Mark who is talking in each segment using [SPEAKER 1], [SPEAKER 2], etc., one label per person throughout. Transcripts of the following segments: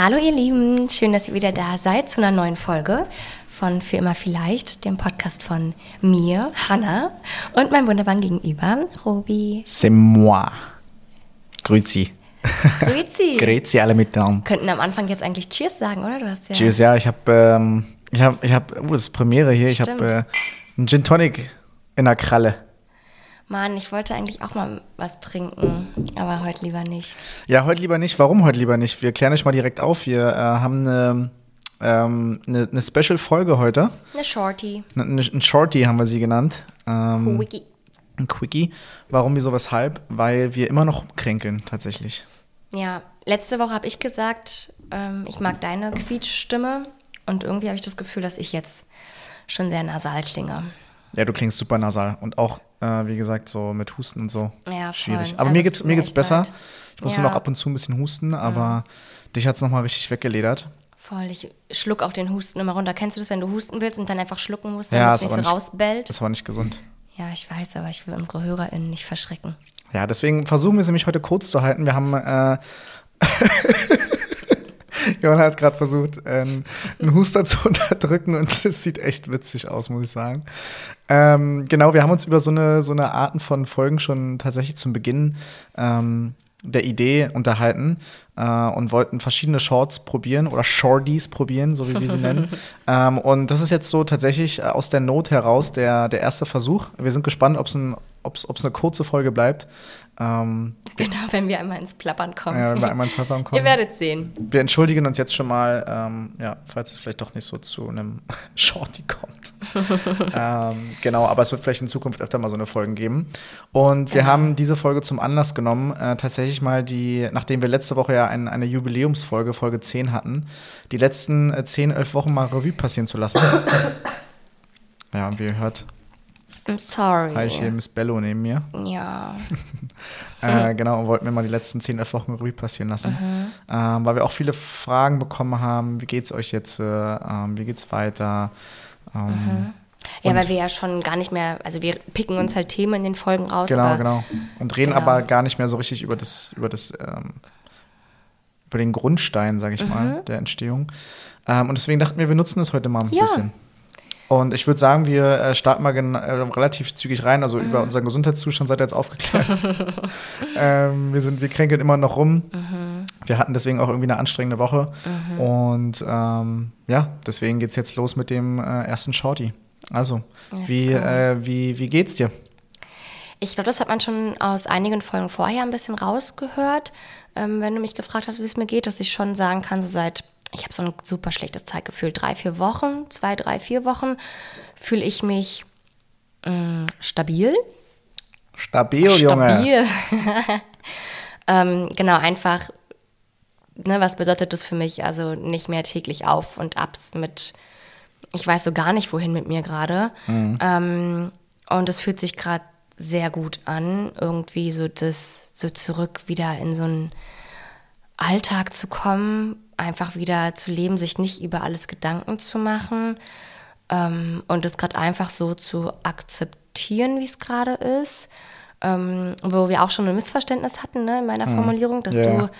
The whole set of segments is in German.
[SPEAKER 1] Hallo ihr Lieben, schön, dass ihr wieder da seid zu einer neuen Folge von Für immer vielleicht, dem Podcast von mir, Hanna, und meinem wunderbaren Gegenüber, Robi.
[SPEAKER 2] C'est moi. Grüezi.
[SPEAKER 1] Grüezi.
[SPEAKER 2] Grüezi alle miteinander.
[SPEAKER 1] Könnten am Anfang jetzt eigentlich Cheers sagen, oder? Du hast ja
[SPEAKER 2] Cheers, ja, ich habe, ähm, ich habe, ich habe, oh, das ist Premiere hier, ich
[SPEAKER 1] Stimmt.
[SPEAKER 2] habe äh, einen Gin Tonic in der Kralle.
[SPEAKER 1] Mann, ich wollte eigentlich auch mal was trinken, aber heute lieber nicht.
[SPEAKER 2] Ja, heute lieber nicht. Warum heute lieber nicht? Wir klären euch mal direkt auf. Wir äh, haben eine, ähm, eine, eine Special-Folge heute.
[SPEAKER 1] Eine Shorty.
[SPEAKER 2] Eine, eine, ein Shorty haben wir sie genannt. Ähm,
[SPEAKER 1] Quickie.
[SPEAKER 2] ein Quickie. Warum, wieso, weshalb? Weil wir immer noch kränkeln, tatsächlich.
[SPEAKER 1] Ja, letzte Woche habe ich gesagt, ähm, ich mag deine Quietschstimme und irgendwie habe ich das Gefühl, dass ich jetzt schon sehr nasal klinge.
[SPEAKER 2] Ja, du klingst super nasal und auch, äh, wie gesagt, so mit Husten und so.
[SPEAKER 1] Ja, voll.
[SPEAKER 2] Schwierig. Aber
[SPEAKER 1] Also
[SPEAKER 2] mir
[SPEAKER 1] es
[SPEAKER 2] geht's, mir geht's besser.
[SPEAKER 1] leid.
[SPEAKER 2] Ich muss
[SPEAKER 1] Ja.
[SPEAKER 2] nur noch ab und zu ein bisschen husten, aber dich hat's noch mal richtig weggeledert.
[SPEAKER 1] Voll, ich schluck auch den Husten immer runter. Kennst du das, wenn du husten willst und dann einfach schlucken musst,
[SPEAKER 2] Ja,
[SPEAKER 1] damit
[SPEAKER 2] ist
[SPEAKER 1] es nicht so
[SPEAKER 2] nicht-
[SPEAKER 1] rausbellt?
[SPEAKER 2] Das war nicht gesund.
[SPEAKER 1] Ja, ich weiß, aber ich will unsere HörerInnen nicht verschrecken.
[SPEAKER 2] Ja, deswegen versuchen wir sie nämlich heute kurz zu halten. Wir haben äh, Johanna hat gerade versucht, ähm, einen Huster zu unterdrücken und es sieht echt witzig aus, muss ich sagen. Ähm, genau, wir haben uns über so eine, so eine Arten von Folgen schon tatsächlich zum Beginn ähm, der Idee unterhalten äh, und wollten verschiedene Shorts probieren oder Shorties probieren, so wie wir sie nennen. ähm, und das ist jetzt so tatsächlich äh, aus der Not heraus der, der erste Versuch. Wir sind gespannt, ob es ein, ob's, ob's eine kurze Folge bleibt. Ähm,
[SPEAKER 1] Genau, wenn wir einmal ins Plappern kommen.
[SPEAKER 2] ja, wenn wir einmal ins Plappern kommen.
[SPEAKER 1] Ihr werdet sehen.
[SPEAKER 2] Wir entschuldigen uns jetzt schon mal, ähm, ja, falls es vielleicht doch nicht so zu einem Shorty kommt. ähm, genau, aber es wird vielleicht in Zukunft öfter mal so eine Folgen geben. Und wir haben diese Folge zum Anlass genommen, äh, tatsächlich mal die, nachdem wir letzte Woche ja ein, eine Jubiläumsfolge, Folge 10 hatten, die letzten äh, 10, 11 Wochen mal Revue passieren zu lassen. ja, und wie ihr hört,
[SPEAKER 1] I'm sorry.
[SPEAKER 2] habe ich hier Miss Bello neben mir.
[SPEAKER 1] Ja.
[SPEAKER 2] Äh, genau, und wollten wir mal die letzten 10, 11 Wochen Revue passieren lassen. Ähm, weil wir auch viele Fragen bekommen haben, wie geht's euch jetzt, äh, ähm, wie geht's weiter? Ähm,
[SPEAKER 1] Ja,
[SPEAKER 2] Und-
[SPEAKER 1] weil wir ja schon gar nicht mehr, also wir picken uns halt Themen in den Folgen raus.
[SPEAKER 2] Genau,
[SPEAKER 1] aber
[SPEAKER 2] genau. Und reden
[SPEAKER 1] Genau.
[SPEAKER 2] aber gar nicht mehr so richtig über das, über das, ähm, über den Grundstein, sage ich
[SPEAKER 1] Mhm.
[SPEAKER 2] mal, der Entstehung. Ähm, und deswegen dachten wir, wir nutzen das heute mal ein
[SPEAKER 1] Ja.
[SPEAKER 2] bisschen. Und ich würde sagen, wir äh, starten mal äh, relativ zügig rein. Also
[SPEAKER 1] Mhm.
[SPEAKER 2] über unseren Gesundheitszustand seid ihr jetzt aufgeklärt. ähm, wir, sind, wir kränkeln immer noch rum.
[SPEAKER 1] Mhm.
[SPEAKER 2] Wir hatten deswegen auch irgendwie eine anstrengende Woche. Und ähm, ja, deswegen geht es jetzt los mit dem äh, ersten Shorty. Also, wie, äh, wie, wie geht's dir?
[SPEAKER 1] Ich glaube, das hat man schon aus einigen Folgen vorher ein bisschen rausgehört. Ähm, wenn du mich gefragt hast, wie es mir geht, dass ich schon sagen kann, so seit, ich habe so ein super schlechtes Zeitgefühl, drei, vier Wochen, zwei, drei, vier Wochen, fühle ich mich mh, stabil.
[SPEAKER 2] Stabil, Junge.
[SPEAKER 1] Stabil. ähm, genau, einfach, ne, was bedeutet das für mich? Also nicht mehr täglich auf und abs mit, ich weiß so gar nicht, wohin mit mir gerade. Ähm, und es fühlt sich gerade sehr gut an, irgendwie so das, so zurück wieder in so einen Alltag zu kommen, einfach wieder zu leben, sich nicht über alles Gedanken zu machen ähm, und es gerade einfach so zu akzeptieren, wie es gerade ist. Ähm, wo wir auch schon ein Missverständnis hatten ne, in meiner Formulierung, dass
[SPEAKER 2] Ja.
[SPEAKER 1] du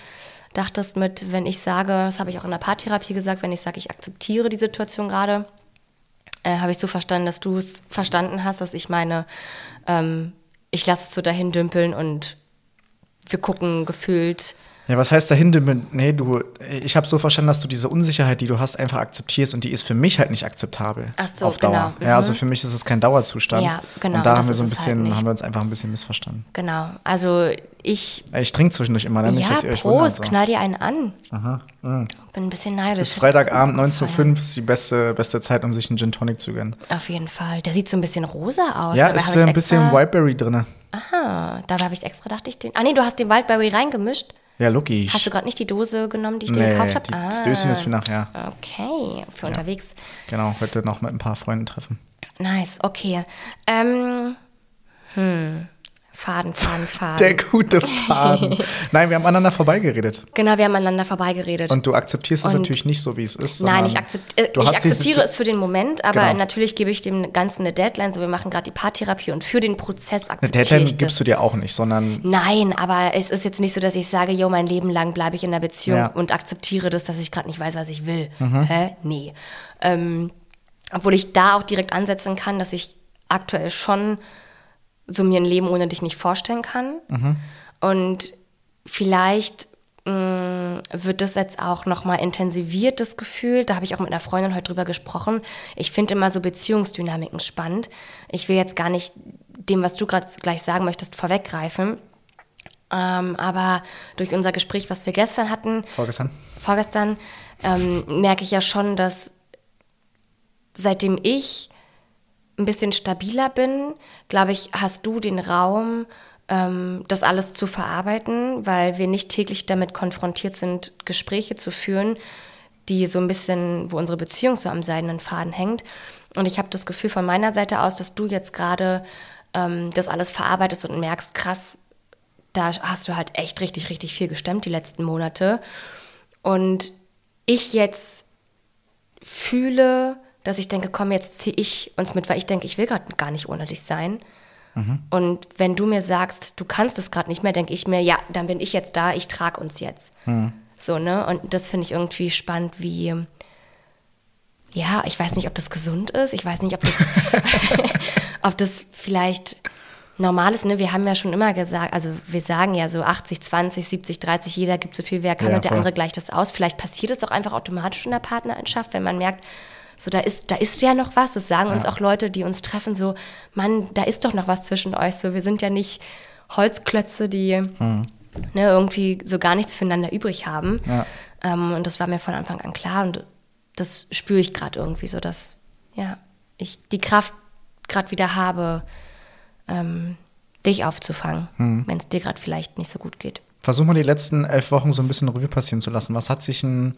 [SPEAKER 1] dachtest mit, wenn ich sage, das habe ich auch in der Paartherapie gesagt, wenn ich sage, ich akzeptiere die Situation gerade, äh, habe ich so verstanden, dass du es verstanden hast, dass ich meine, ähm, ich lasse es so dahin dümpeln und wir gucken gefühlt.
[SPEAKER 2] Ja, was heißt dahinter? Nee, du, ich habe so verstanden, dass du diese Unsicherheit, die du hast, einfach akzeptierst und die ist für mich halt nicht akzeptabel.
[SPEAKER 1] Ach so,
[SPEAKER 2] auf Dauer.
[SPEAKER 1] genau.
[SPEAKER 2] Ja,
[SPEAKER 1] Mhm.
[SPEAKER 2] also für mich ist es kein Dauerzustand.
[SPEAKER 1] Ja, genau,
[SPEAKER 2] Und da haben wir
[SPEAKER 1] ist
[SPEAKER 2] so ein
[SPEAKER 1] halt
[SPEAKER 2] bisschen,
[SPEAKER 1] nicht.
[SPEAKER 2] haben wir uns einfach ein bisschen missverstanden.
[SPEAKER 1] Genau. Also ich.
[SPEAKER 2] Ich trinke zwischendurch immer, ne? nicht,
[SPEAKER 1] ja,
[SPEAKER 2] dass ihr euch wundert. So.
[SPEAKER 1] knall dir einen an. Bin ein bisschen neidisch.
[SPEAKER 2] Bis Freitagabend 19.05 Uhr ist die beste, beste Zeit, um sich einen Gin Tonic zu gönnen.
[SPEAKER 1] Auf jeden Fall. Der sieht so ein bisschen rosa aus.
[SPEAKER 2] Ja,
[SPEAKER 1] Dabei
[SPEAKER 2] ist ein bisschen Whiteberry drin.
[SPEAKER 1] Aha, dabei habe ich extra, dachte ich den. Ah nee, du hast den Wildberry reingemischt.
[SPEAKER 2] Ja, logisch.
[SPEAKER 1] Hast du gerade nicht die Dose genommen, die ich dir
[SPEAKER 2] nee,
[SPEAKER 1] gekauft habe?
[SPEAKER 2] die, das Döschen ist für nachher.
[SPEAKER 1] Okay, für unterwegs.
[SPEAKER 2] Genau, heute noch mit ein paar Freunden treffen.
[SPEAKER 1] Nice, okay. Ähm, hm. Faden, Faden, Faden.
[SPEAKER 2] Der gute Faden. Nein, wir haben aneinander vorbeigeredet.
[SPEAKER 1] Genau, wir haben aneinander vorbeigeredet.
[SPEAKER 2] Und du akzeptierst es natürlich nicht so, wie es ist.
[SPEAKER 1] Nein, ich, akzept, äh, ich akzeptiere es für den Moment, aber
[SPEAKER 2] Genau.
[SPEAKER 1] natürlich gebe ich dem Ganzen eine Deadline. So, wir machen gerade die Paartherapie und für den Prozess
[SPEAKER 2] Eine
[SPEAKER 1] akzeptiere
[SPEAKER 2] Deadline
[SPEAKER 1] ich das.
[SPEAKER 2] gibst du dir auch nicht, sondern
[SPEAKER 1] Nein, aber es ist jetzt nicht so, dass ich sage, jo, mein Leben lang bleibe ich in einer Beziehung
[SPEAKER 2] Ja.
[SPEAKER 1] und akzeptiere das, dass ich gerade nicht weiß, was ich will.
[SPEAKER 2] Mhm.
[SPEAKER 1] Hä? Nee. Ähm, obwohl ich da auch direkt ansetzen kann, dass ich aktuell schon so mir ein Leben ohne dich nicht vorstellen kann.
[SPEAKER 2] Mhm.
[SPEAKER 1] Und vielleicht mh, wird das jetzt auch nochmal intensiviert, das Gefühl. Da habe ich auch mit einer Freundin heute drüber gesprochen. Ich finde immer so Beziehungsdynamiken spannend. Ich will jetzt gar nicht dem, was du gerade gleich sagen möchtest, vorweggreifen. Ähm, aber durch unser Gespräch, was wir gestern hatten,
[SPEAKER 2] vorgestern.
[SPEAKER 1] vorgestern, ähm, merke ich ja schon, dass seitdem ich ein bisschen stabiler bin, glaube ich, hast du den Raum, ähm, das alles zu verarbeiten, weil wir nicht täglich damit konfrontiert sind, Gespräche zu führen, die so ein bisschen, wo unsere Beziehung so am seidenen Faden hängt. Und ich habe das Gefühl von meiner Seite aus, dass du jetzt gerade ähm, das alles verarbeitest und merkst, krass, da hast du halt echt richtig, richtig viel gestemmt die letzten Monate. Und ich jetzt fühle, dass ich denke, komm, jetzt ziehe ich uns mit, weil ich denke, ich will gerade gar nicht ohne dich sein. Und wenn du mir sagst, du kannst es gerade nicht mehr, denke ich mir, ja, dann bin ich jetzt da, ich trage uns jetzt. So, ne? Und das finde ich irgendwie spannend, wie, ja, ich weiß nicht, ob das gesund ist. Ich weiß nicht, ob das, ob das vielleicht normal ist. Ne? Wir haben ja schon immer gesagt, also wir sagen ja so 80, 20, 70, 30, jeder gibt so viel, wer kann
[SPEAKER 2] Ja,
[SPEAKER 1] und der
[SPEAKER 2] voll.
[SPEAKER 1] andere gleicht das aus. Vielleicht passiert es auch einfach automatisch in der Partnerschaft, wenn man merkt, so da ist, da ist ja noch was. Das sagen uns auch Leute, die uns treffen, so, Mann, da ist doch noch was zwischen euch. So, wir sind ja nicht Holzklötze, die
[SPEAKER 2] Hm.
[SPEAKER 1] ne, irgendwie so gar nichts füreinander übrig haben.
[SPEAKER 2] Ja.
[SPEAKER 1] Ähm, und das war mir von Anfang an klar und das spüre ich gerade irgendwie so, dass ja, ich die Kraft gerade wieder habe, ähm, dich aufzufangen,
[SPEAKER 2] Hm.
[SPEAKER 1] wenn es dir gerade vielleicht nicht so gut geht.
[SPEAKER 2] Versuch mal die letzten elf Wochen so ein bisschen Revue passieren zu lassen. Was hat sich denn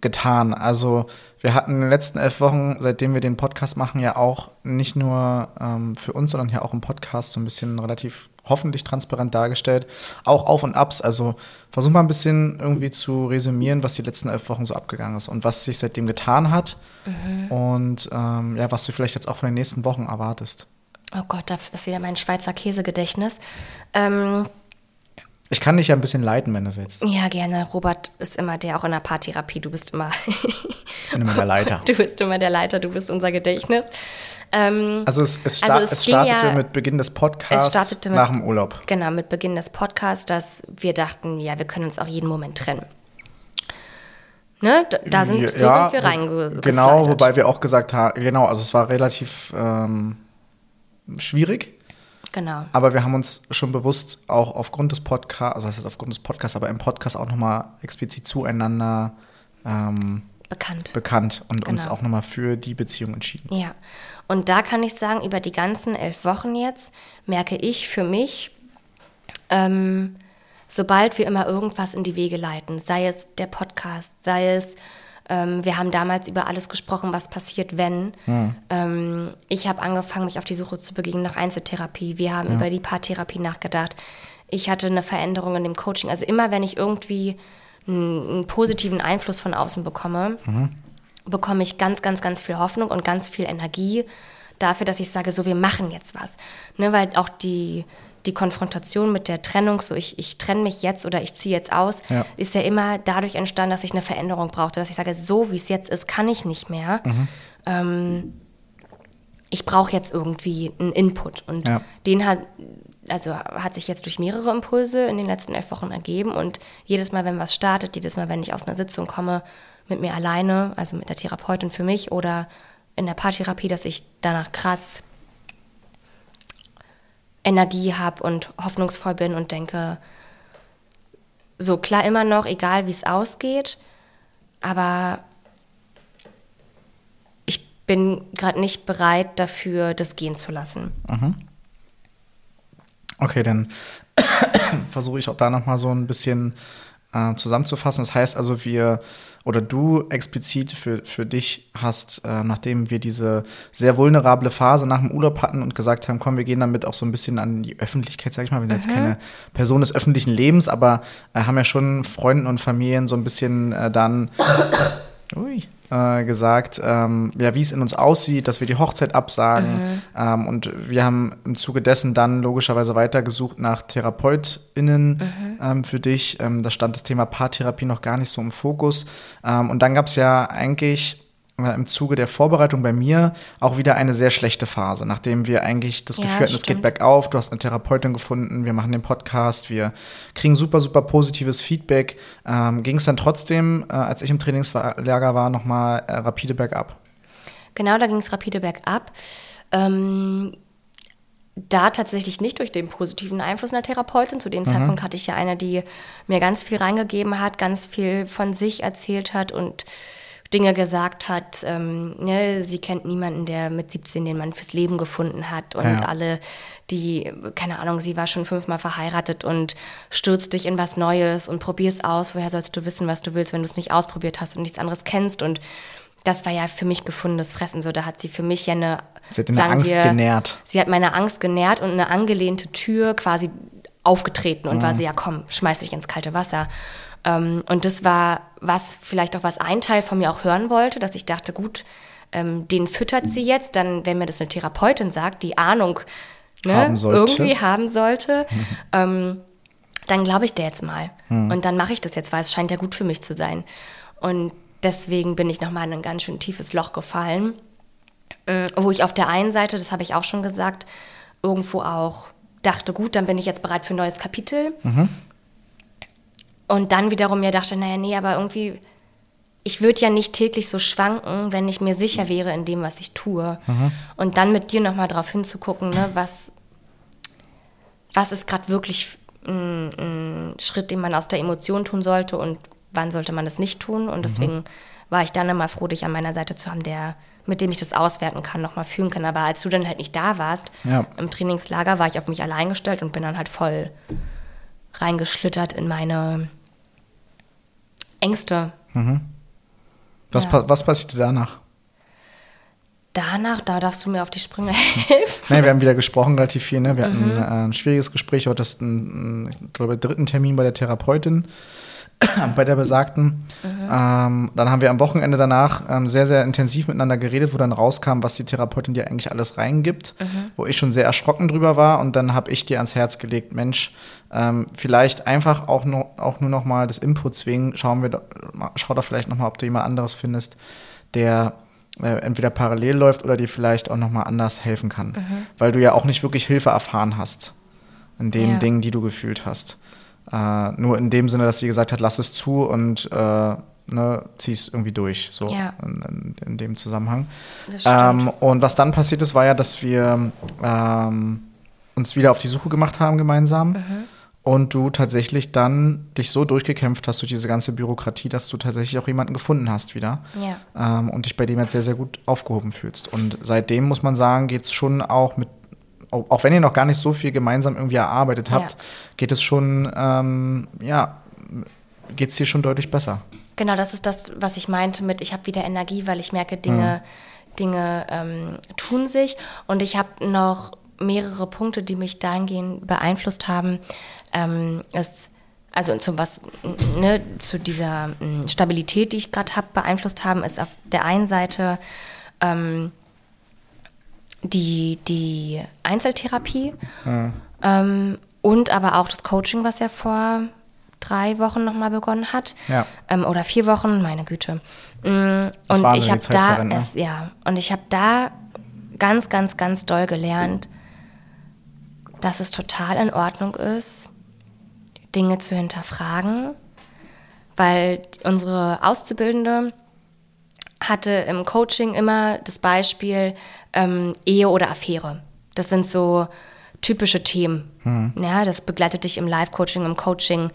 [SPEAKER 2] getan? Also, wir hatten in den letzten elf Wochen, seitdem wir den Podcast machen, ja auch nicht nur ähm, für uns, sondern ja auch im Podcast so ein bisschen relativ hoffentlich transparent dargestellt. Auch Auf und Abs. Also, versuch mal ein bisschen irgendwie zu resümieren, was die letzten elf Wochen so abgegangen ist und was sich seitdem getan hat. Und ähm, ja, was du vielleicht jetzt auch von den nächsten Wochen erwartest.
[SPEAKER 1] Oh Gott, da ist wieder mein Schweizer Käsegedächtnis. Ähm,
[SPEAKER 2] Ich kann dich ja ein bisschen leiten, wenn du willst.
[SPEAKER 1] ja, gerne. Robert ist immer der, auch in der Paartherapie. Du bist immer,
[SPEAKER 2] Ich bin immer der Leiter.
[SPEAKER 1] du bist immer der Leiter, du bist unser Gedächtnis. Ähm,
[SPEAKER 2] Also es, es, sta
[SPEAKER 1] Also es
[SPEAKER 2] es startete
[SPEAKER 1] ja-
[SPEAKER 2] mit Beginn des Podcasts
[SPEAKER 1] mit-
[SPEAKER 2] nach dem Urlaub.
[SPEAKER 1] Genau, mit Beginn des Podcasts, dass wir dachten, ja, wir können uns auch jeden Moment trennen. Ne? Da, sind, so
[SPEAKER 2] Ja,
[SPEAKER 1] sind wir reingegangen.
[SPEAKER 2] Genau, wobei wir auch gesagt haben, genau, also es war relativ ähm, schwierig,
[SPEAKER 1] Genau.
[SPEAKER 2] aber wir haben uns schon bewusst auch aufgrund des Podcasts, also das heißt aufgrund des Podcasts, aber im Podcast auch nochmal explizit zueinander ähm,
[SPEAKER 1] Bekannt.
[SPEAKER 2] bekannt und uns
[SPEAKER 1] Genau.
[SPEAKER 2] auch nochmal für die Beziehung entschieden.
[SPEAKER 1] Ja, und da kann ich sagen, über die ganzen elf Wochen jetzt merke ich für mich, ähm, sobald wir immer irgendwas in die Wege leiten, sei es der Podcast, sei es, ähm, wir haben damals über alles gesprochen, was passiert, wenn. Ähm, ich habe angefangen, mich auf die Suche zu begeben nach Einzeltherapie. Wir haben über die Paartherapie nachgedacht. Ich hatte eine Veränderung in dem Coaching. Also immer, wenn ich irgendwie einen, einen positiven Einfluss von außen bekomme, bekomme ich ganz, ganz, ganz viel Hoffnung und ganz viel Energie dafür, dass ich sage, so, wir machen jetzt was. Ne, weil auch die, die Konfrontation mit der Trennung, so ich, ich trenne mich jetzt oder ich ziehe jetzt aus,
[SPEAKER 2] Ja.
[SPEAKER 1] ist ja immer dadurch entstanden, dass ich eine Veränderung brauchte, dass ich sage, so wie es jetzt ist, kann ich nicht mehr. Ähm, ich brauche jetzt irgendwie einen Input. Und
[SPEAKER 2] Ja.
[SPEAKER 1] den hat, also hat sich jetzt durch mehrere Impulse in den letzten elf Wochen ergeben. Und jedes Mal, wenn was startet, jedes Mal, wenn ich aus einer Sitzung komme, mit mir alleine, also mit der Therapeutin für mich oder in der Paartherapie, dass ich danach krass Energie habe und hoffnungsvoll bin und denke, so klar immer noch, egal wie es ausgeht, aber ich bin gerade nicht bereit dafür, das gehen zu lassen.
[SPEAKER 2] Okay, dann versuche ich auch da nochmal so ein bisschen äh, zusammenzufassen. Das heißt also, wir oder du explizit für, für dich hast, äh, nachdem wir diese sehr vulnerable Phase nach dem Urlaub hatten und gesagt haben, komm, wir gehen damit auch so ein bisschen an die Öffentlichkeit, sag ich mal. Wir sind mhm. jetzt keine Person des öffentlichen Lebens, aber äh, haben ja schon Freunden und Familien so ein bisschen äh, dann ui, äh, gesagt, ähm, ja, wie es in uns aussieht, dass wir die Hochzeit absagen. Mhm. Ähm, und wir haben im Zuge dessen dann logischerweise weitergesucht nach TherapeutInnen mhm. ähm, für dich. Ähm, da stand das Thema Paartherapie noch gar nicht so im Fokus. Ähm, und dann gab es ja eigentlich im Zuge der Vorbereitung bei mir auch wieder eine sehr schlechte Phase, nachdem wir eigentlich das ja, Gefühl hatten, es geht bergauf, du hast eine Therapeutin gefunden, wir machen den Podcast, wir kriegen super, super positives Feedback. Ähm, Ging es dann trotzdem, äh, als ich im Trainingslager war, nochmal äh, rapide bergab?
[SPEAKER 1] Genau, da ging es rapide bergab. Ähm, da tatsächlich nicht durch den positiven Einfluss einer Therapeutin. Zu dem mhm. Zeitpunkt hatte ich ja eine, die mir ganz viel reingegeben hat, ganz viel von sich erzählt hat und Dinge gesagt hat. Ähm, ne, sie kennt niemanden, der mit 17 den Mann fürs Leben gefunden hat. Und ja. alle, die, keine Ahnung, sie war schon fünfmal verheiratet und stürzt dich in was Neues und probier's aus. Woher sollst du wissen, was du willst, wenn du es nicht ausprobiert hast und nichts anderes kennst? Und das war ja für mich gefundenes Fressen. So, da hat sie für mich ja eine.
[SPEAKER 2] Sie hat eine Angst wir, genährt.
[SPEAKER 1] Sie hat meine Angst genährt und eine angelehnte Tür quasi aufgetreten und mhm. war so, ja komm, schmeiß dich ins kalte Wasser. Ähm, und das war was, vielleicht auch was ein Teil von mir auch hören wollte, dass ich dachte, gut, ähm, den füttert sie jetzt, dann, wenn mir das eine Therapeutin sagt, die Ahnung ne, haben irgendwie haben sollte, mhm. ähm, dann glaube ich der jetzt mal. Mhm. Und dann mache ich das jetzt, weil es scheint ja gut für mich zu sein. Und deswegen bin ich nochmal in ein ganz schön tiefes Loch gefallen, äh, wo ich auf der einen Seite, das habe ich auch schon gesagt, irgendwo auch dachte, gut, dann bin ich jetzt bereit für ein neues Kapitel. Mhm. Und dann wiederum mir dachte, naja, nee, aber irgendwie, ich würde ja nicht täglich so schwanken, wenn ich mir sicher wäre in dem, was ich tue. Mhm. Und dann mit dir nochmal drauf hinzugucken, ne, was, was ist gerade wirklich ein, ein, Schritt, den man aus der Emotion tun sollte und wann sollte man das nicht tun. Und mhm. deswegen mhm. war ich dann immer froh, dich an meiner Seite zu haben, der mit dem ich das auswerten kann, nochmal fühlen kann. Aber als du dann halt nicht da warst, ja. im Trainingslager, war ich auf mich allein gestellt und bin dann halt voll reingeschlittert in meine Ängste. Mhm.
[SPEAKER 2] Was, ja. pa was passierte danach?
[SPEAKER 1] Danach, da darfst du mir auf die Sprünge helfen.
[SPEAKER 2] Nein, wir haben wieder gesprochen, relativ viel. Ne? Wir mhm. hatten äh, ein schwieriges Gespräch, heute ist ein, ich glaube, dritten Termin bei der Therapeutin. bei der besagten. Mhm. Ähm, dann haben wir am Wochenende danach ähm, sehr, sehr intensiv miteinander geredet, wo dann rauskam, was die Therapeutin dir eigentlich alles reingibt, mhm. wo ich schon sehr erschrocken drüber war. Und dann habe ich dir ans Herz gelegt, Mensch, ähm, vielleicht einfach auch, noch, auch nur noch mal das Input zwingen. Schauen wir, schau doch vielleicht noch mal, ob du jemand anderes findest, der äh, entweder parallel läuft oder dir vielleicht auch noch mal anders helfen kann. Mhm. Weil du ja auch nicht wirklich Hilfe erfahren hast in den ja. Dingen, die du gefühlt hast. Äh, nur in dem Sinne, dass sie gesagt hat, lass es zu und äh, ne, zieh es irgendwie durch, so ja. in, in, dem Zusammenhang. Ähm, und was dann passiert ist, war ja, dass wir ähm, uns wieder auf die Suche gemacht haben gemeinsam. Mhm. Und du tatsächlich dann dich so durchgekämpft hast durch diese ganze Bürokratie, dass du tatsächlich auch jemanden gefunden hast wieder. Ja. Ähm, und dich bei dem jetzt sehr, sehr gut aufgehoben fühlst. Und seitdem muss man sagen, geht es schon auch mit auch wenn ihr noch gar nicht so viel gemeinsam irgendwie erarbeitet habt, ja. geht es schon, ähm, ja, geht es dir schon deutlich besser.
[SPEAKER 1] Genau, das ist das, was ich meinte mit, ich habe wieder Energie, weil ich merke, Dinge, mhm. Dinge ähm, tun sich. Und ich habe noch mehrere Punkte, die mich dahingehend beeinflusst haben. Ähm, es, also zum was, ne, zu dieser mm, Stabilität, die ich gerade habe, beeinflusst haben, ist auf der einen Seite ähm, die, die Einzeltherapie ja. ähm, und aber auch das Coaching, was ja vor drei Wochen nochmal begonnen hat. Ja. Ähm, oder vier Wochen, meine Güte. Mm, und ich habe da ne? es, ja, und ich habe da ganz, ganz, ganz doll gelernt, dass es total in Ordnung ist, Dinge zu hinterfragen, weil unsere Auszubildende hatte im Coaching immer das Beispiel ähm, Ehe oder Affäre. Das sind so typische Themen. Mhm. Ja, das begleitet dich im Live-Coaching, im Coaching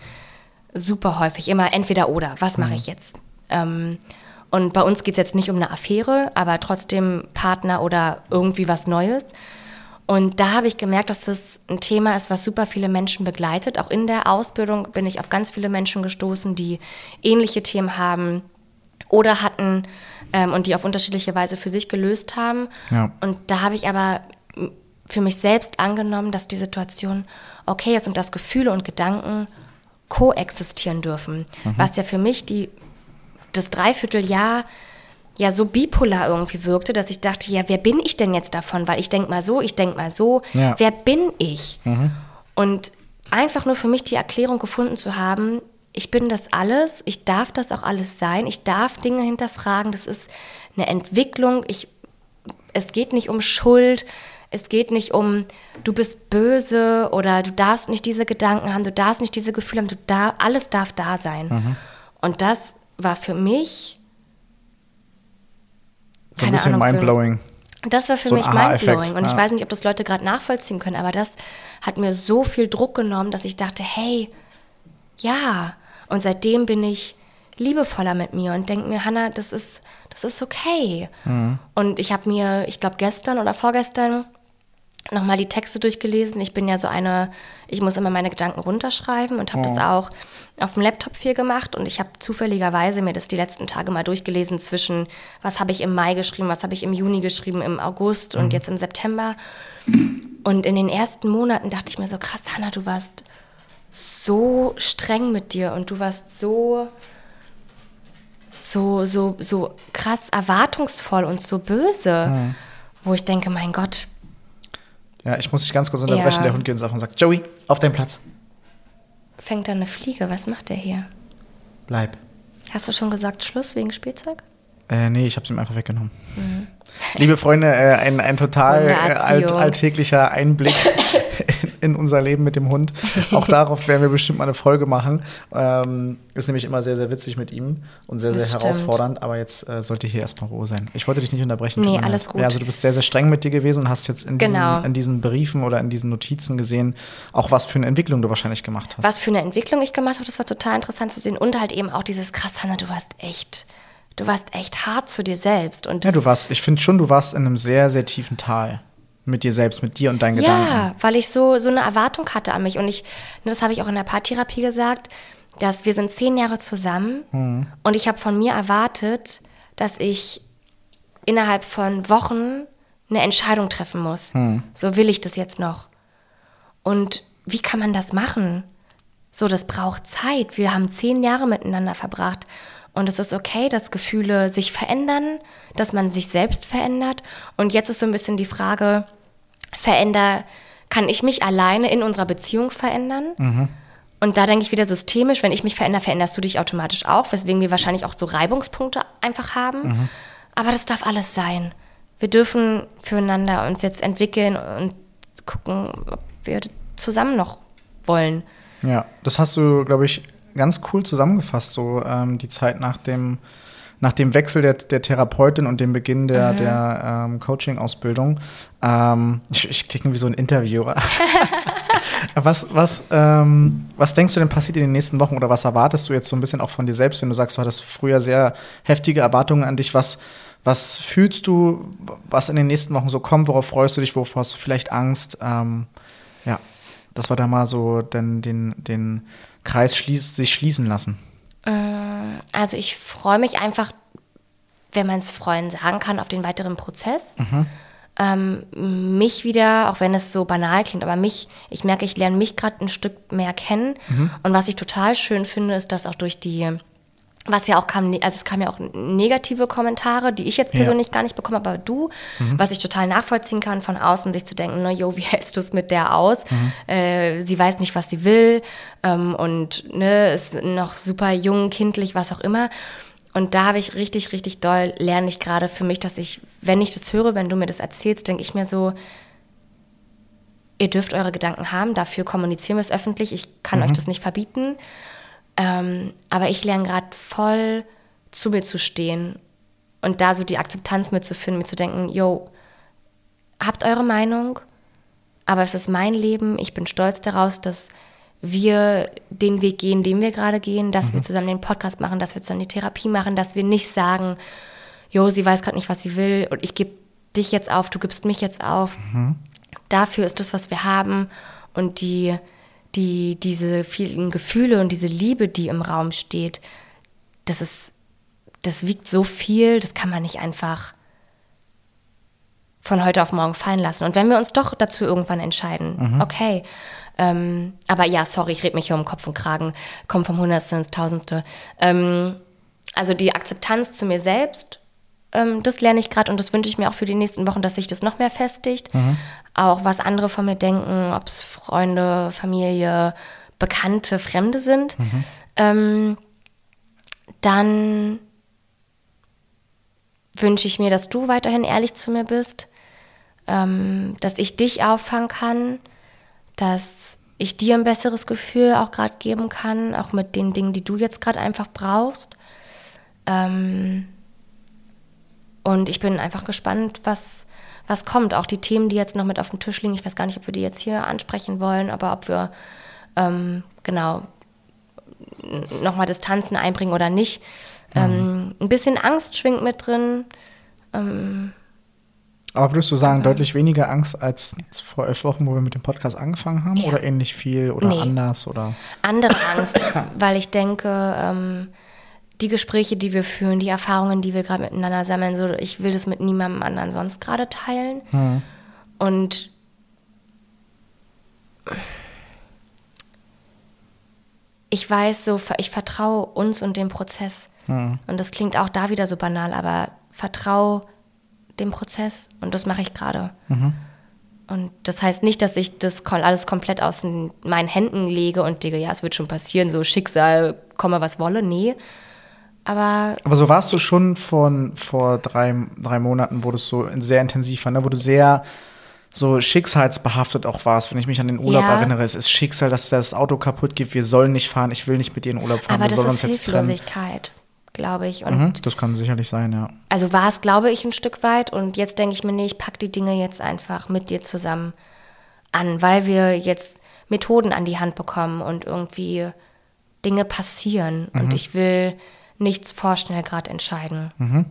[SPEAKER 1] super häufig. Immer entweder oder. Was mache mhm. ich jetzt? Ähm, und bei uns geht es jetzt nicht um eine Affäre, aber trotzdem Partner oder irgendwie was Neues. Und da habe ich gemerkt, dass das ein Thema ist, was super viele Menschen begleitet. Auch in der Ausbildung bin ich auf ganz viele Menschen gestoßen, die ähnliche Themen haben oder hatten ähm, und die auf unterschiedliche Weise für sich gelöst haben.
[SPEAKER 2] Ja.
[SPEAKER 1] Und da habe ich aber für mich selbst angenommen, dass die Situation okay ist und dass Gefühle und Gedanken koexistieren dürfen. Was ja für mich die, das Dreivierteljahr ja so bipolar irgendwie wirkte, dass ich dachte, ja, wer bin ich denn jetzt davon? Weil ich denke mal so, ich denke mal so.
[SPEAKER 2] Ja.
[SPEAKER 1] Wer bin ich? Und einfach nur für mich die Erklärung gefunden zu haben, ich bin das alles, ich darf das auch alles sein, ich darf Dinge hinterfragen, das ist eine Entwicklung, ich, es geht nicht um Schuld, es geht nicht um, du bist böse oder du darfst nicht diese Gedanken haben, du darfst nicht diese Gefühle haben, du da, alles darf da sein. Und das war für mich
[SPEAKER 2] So ein bisschen mindblowing.
[SPEAKER 1] das war für
[SPEAKER 2] So
[SPEAKER 1] mich mindblowing. Und ich
[SPEAKER 2] ja.
[SPEAKER 1] weiß nicht, ob das Leute gerade nachvollziehen können, aber das hat mir so viel Druck genommen, dass ich dachte, hey, ja. Und seitdem bin ich liebevoller mit mir und denke mir, Hannah, das ist, das ist okay.
[SPEAKER 2] Mhm.
[SPEAKER 1] Und ich habe mir, ich glaube gestern oder vorgestern, nochmal die Texte durchgelesen. Ich bin ja so eine, ich muss immer meine Gedanken runterschreiben und habe das auch auf dem Laptop viel gemacht. Und ich habe zufälligerweise mir das die letzten Tage mal durchgelesen zwischen, was habe ich im Mai geschrieben, was habe ich im Juni geschrieben, im August und jetzt im September. Und in den ersten Monaten dachte ich mir so, krass, Hannah, du warst so streng mit dir und du warst so, so, so, so krass erwartungsvoll und so böse, wo ich denke, mein Gott,
[SPEAKER 2] Ja, ich muss dich ganz kurz unterbrechen.
[SPEAKER 1] Ja.
[SPEAKER 2] Der Hund geht uns auf und sagt, Joey, auf deinen Platz.
[SPEAKER 1] fängt da eine Fliege, was macht der hier?
[SPEAKER 2] Bleib.
[SPEAKER 1] Hast du schon gesagt Schluss wegen Spielzeug?
[SPEAKER 2] Äh, nee, ich habe ihm einfach weggenommen. Liebe Freunde, äh, ein, ein total äh, alt, alltäglicher Einblick in, unser Leben mit dem Hund. Auch darauf werden wir bestimmt mal eine Folge machen. Ähm, ist nämlich immer sehr, sehr witzig mit ihm und sehr, sehr herausfordernd. Aber jetzt äh, sollte hier erstmal Ruhe sein. Ich wollte dich nicht unterbrechen.
[SPEAKER 1] Nee, alles gut.
[SPEAKER 2] Ja, also du bist sehr, sehr streng mit dir gewesen und hast jetzt in diesen,
[SPEAKER 1] Genau.
[SPEAKER 2] in diesen Briefen oder in diesen Notizen gesehen, auch was für eine Entwicklung du wahrscheinlich gemacht hast.
[SPEAKER 1] Was für eine Entwicklung ich gemacht habe, das war total interessant zu sehen. Und halt eben auch dieses krass, Hannah, du warst echt, du warst echt hart zu dir selbst. Und
[SPEAKER 2] Ja, du warst, ich finde schon, du warst in einem sehr, sehr tiefen Tal. Mit dir selbst, mit dir und deinen Gedanken.
[SPEAKER 1] Ja, weil ich so, so eine Erwartung hatte an mich. Und ich, das habe ich auch in der Paartherapie gesagt, dass wir sind zehn Jahre zusammen und ich habe von mir erwartet, dass ich innerhalb von Wochen eine Entscheidung treffen muss. So will ich das jetzt noch. Und wie kann man das machen? So, das braucht Zeit. Wir haben zehn Jahre miteinander verbracht. Und es ist okay, dass Gefühle sich verändern, dass man sich selbst verändert. Und jetzt ist so ein bisschen die Frage, veränder, kann ich mich alleine in unserer Beziehung verändern? Und da denke ich wieder systemisch, wenn ich mich verändere, veränderst du dich automatisch auch, weswegen wir wahrscheinlich auch so Reibungspunkte einfach haben. Aber das darf alles sein. Wir dürfen füreinander uns jetzt entwickeln und gucken, ob wir zusammen noch wollen.
[SPEAKER 2] Ja, das hast du, glaube ich, ganz cool zusammengefasst, so ähm, die Zeit nach dem, nach dem Wechsel der, der Therapeutin und dem Beginn der, der ähm, Coaching-Ausbildung. Ähm, ich, ich klicke wie so ein Interview. was, was, ähm, was denkst du denn passiert in den nächsten Wochen oder was erwartest du jetzt so ein bisschen auch von dir selbst, wenn du sagst, du hattest früher sehr heftige Erwartungen an dich? Was, was fühlst du, was in den nächsten Wochen so kommt? Worauf freust du dich? Wovor hast du vielleicht Angst? Ähm, ja, das war da mal so den, den, den Kreis schließ, sich schließen lassen.
[SPEAKER 1] Also ich freue mich einfach, wenn man es freuen sagen kann, auf den weiteren Prozess. Ähm, mich wieder, auch wenn es so banal klingt, aber mich, ich merke, ich lerne mich gerade ein Stück mehr kennen. Und was ich total schön finde, ist, dass auch durch die, was ja auch kam, also es kamen ja auch negative Kommentare, die ich jetzt
[SPEAKER 2] Ja.
[SPEAKER 1] persönlich gar nicht bekomme, aber du, was ich total nachvollziehen kann, von außen sich zu denken, na jo, wie hältst du es mit der aus? Äh, sie weiß nicht, was sie will ähm, und ne, ist noch super jung, kindlich, was auch immer. Und da habe ich richtig, richtig doll, lerne ich gerade für mich, dass ich, wenn ich das höre, wenn du mir das erzählst, denke ich mir so, ihr dürft eure Gedanken haben, dafür kommunizieren wir es öffentlich, ich kann euch das nicht verbieten. Ähm, aber ich lerne gerade voll zu mir zu stehen und da so die Akzeptanz mitzufinden, mir zu denken, yo, habt eure Meinung, aber es ist mein Leben, ich bin stolz daraus, dass wir den Weg gehen, den wir gerade gehen, dass wir zusammen den Podcast machen, dass wir zusammen die Therapie machen, dass wir nicht sagen, jo, sie weiß gerade nicht, was sie will und ich gebe dich jetzt auf, du gibst mich jetzt auf. dafür ist das, was wir haben und die, die, diese vielen Gefühle und diese Liebe, die im Raum steht, das ist, das wiegt so viel, das kann man nicht einfach von heute auf morgen fallen lassen. Und wenn wir uns doch dazu irgendwann entscheiden, mhm. okay, ähm, aber ja, sorry, ich rede mich hier um Kopf und Kragen, komm vom Hundertste ins Tausendste. Ähm, also die Akzeptanz zu mir selbst, ähm, das lerne ich gerade und das wünsche ich mir auch für die nächsten Wochen, dass sich das noch mehr festigt. Mhm. Auch was andere von mir denken, ob es Freunde, Familie, Bekannte, Fremde sind. Mhm. Ähm, dann wünsche ich mir, dass du weiterhin ehrlich zu mir bist, ähm, dass ich dich auffangen kann, dass ich dir ein besseres Gefühl auch gerade geben kann, auch mit den Dingen, die du jetzt gerade einfach brauchst. Ähm, und ich bin einfach gespannt, was, was kommt. Auch die Themen, die jetzt noch mit auf dem Tisch liegen. Ich weiß gar nicht, ob wir die jetzt hier ansprechen wollen, aber ob wir ähm, genau nochmal Distanzen einbringen oder nicht. Mhm. Ähm, ein bisschen Angst schwingt mit drin. Ähm,
[SPEAKER 2] aber würdest du sagen, deutlich weniger Angst als vor elf Wochen, wo wir mit dem Podcast angefangen haben? Ja. Oder ähnlich viel oder nee. anders? Oder?
[SPEAKER 1] Andere Angst, weil ich denke, ähm, die Gespräche, die wir führen, die Erfahrungen, die wir gerade miteinander sammeln, so ich will das mit niemandem anderen sonst gerade teilen. Hm. Und ich weiß so, ich vertraue uns und dem Prozess. Hm. Und das klingt auch da wieder so banal, aber vertraue dem Prozess und das mache ich gerade. Mhm. Und das heißt nicht, dass ich das alles komplett aus meinen Händen lege und denke, ja, es wird schon passieren, so Schicksal, komme was wolle. Nee. Aber,
[SPEAKER 2] Aber so warst du schon von vor drei, drei Monaten, wo das so sehr intensiv war, ne? wo du sehr so schicksalsbehaftet auch warst, wenn ich mich an den Urlaub ja. erinnere. Es ist Schicksal, dass das Auto kaputt geht, wir sollen nicht fahren, ich will nicht mit dir in Urlaub fahren,
[SPEAKER 1] Aber
[SPEAKER 2] wir
[SPEAKER 1] sollen uns jetzt trennen. Hilflosigkeit glaube ich. Und
[SPEAKER 2] mhm, das kann sicherlich sein, ja.
[SPEAKER 1] Also war es, glaube ich, ein Stück weit. Und jetzt denke ich mir, nee, ich packe die Dinge jetzt einfach mit dir zusammen an, weil wir jetzt Methoden an die Hand bekommen und irgendwie Dinge passieren. Mhm. Und ich will nichts vorschnell gerade entscheiden. Mhm.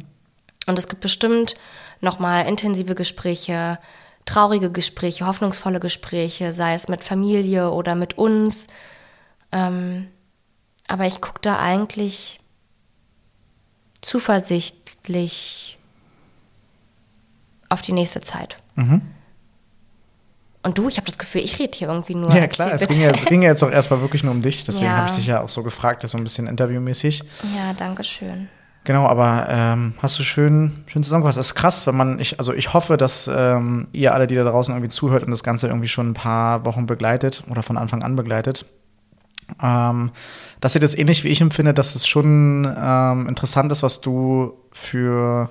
[SPEAKER 1] Und es gibt bestimmt nochmal intensive Gespräche, traurige Gespräche, hoffnungsvolle Gespräche, sei es mit Familie oder mit uns. Ähm, aber ich gucke da eigentlich zuversichtlich auf die nächste Zeit. Mhm. Und du, ich habe das Gefühl, ich rede hier irgendwie nur.
[SPEAKER 2] Ja, klar, es ging ja, es ging ja, jetzt auch erstmal wirklich nur um dich. Deswegen ja. habe ich dich ja auch so gefragt, das so ein bisschen interviewmäßig.
[SPEAKER 1] Ja, danke schön.
[SPEAKER 2] Genau, aber ähm, hast du schön, schön zusammengefasst. Das ist krass, wenn man, ich, also ich hoffe, dass ähm, ihr alle, die da draußen irgendwie zuhört und das Ganze irgendwie schon ein paar Wochen begleitet oder von Anfang an begleitet, ähm, dass ihr das ähnlich wie ich empfindet, dass es schon ähm, interessant ist, was du für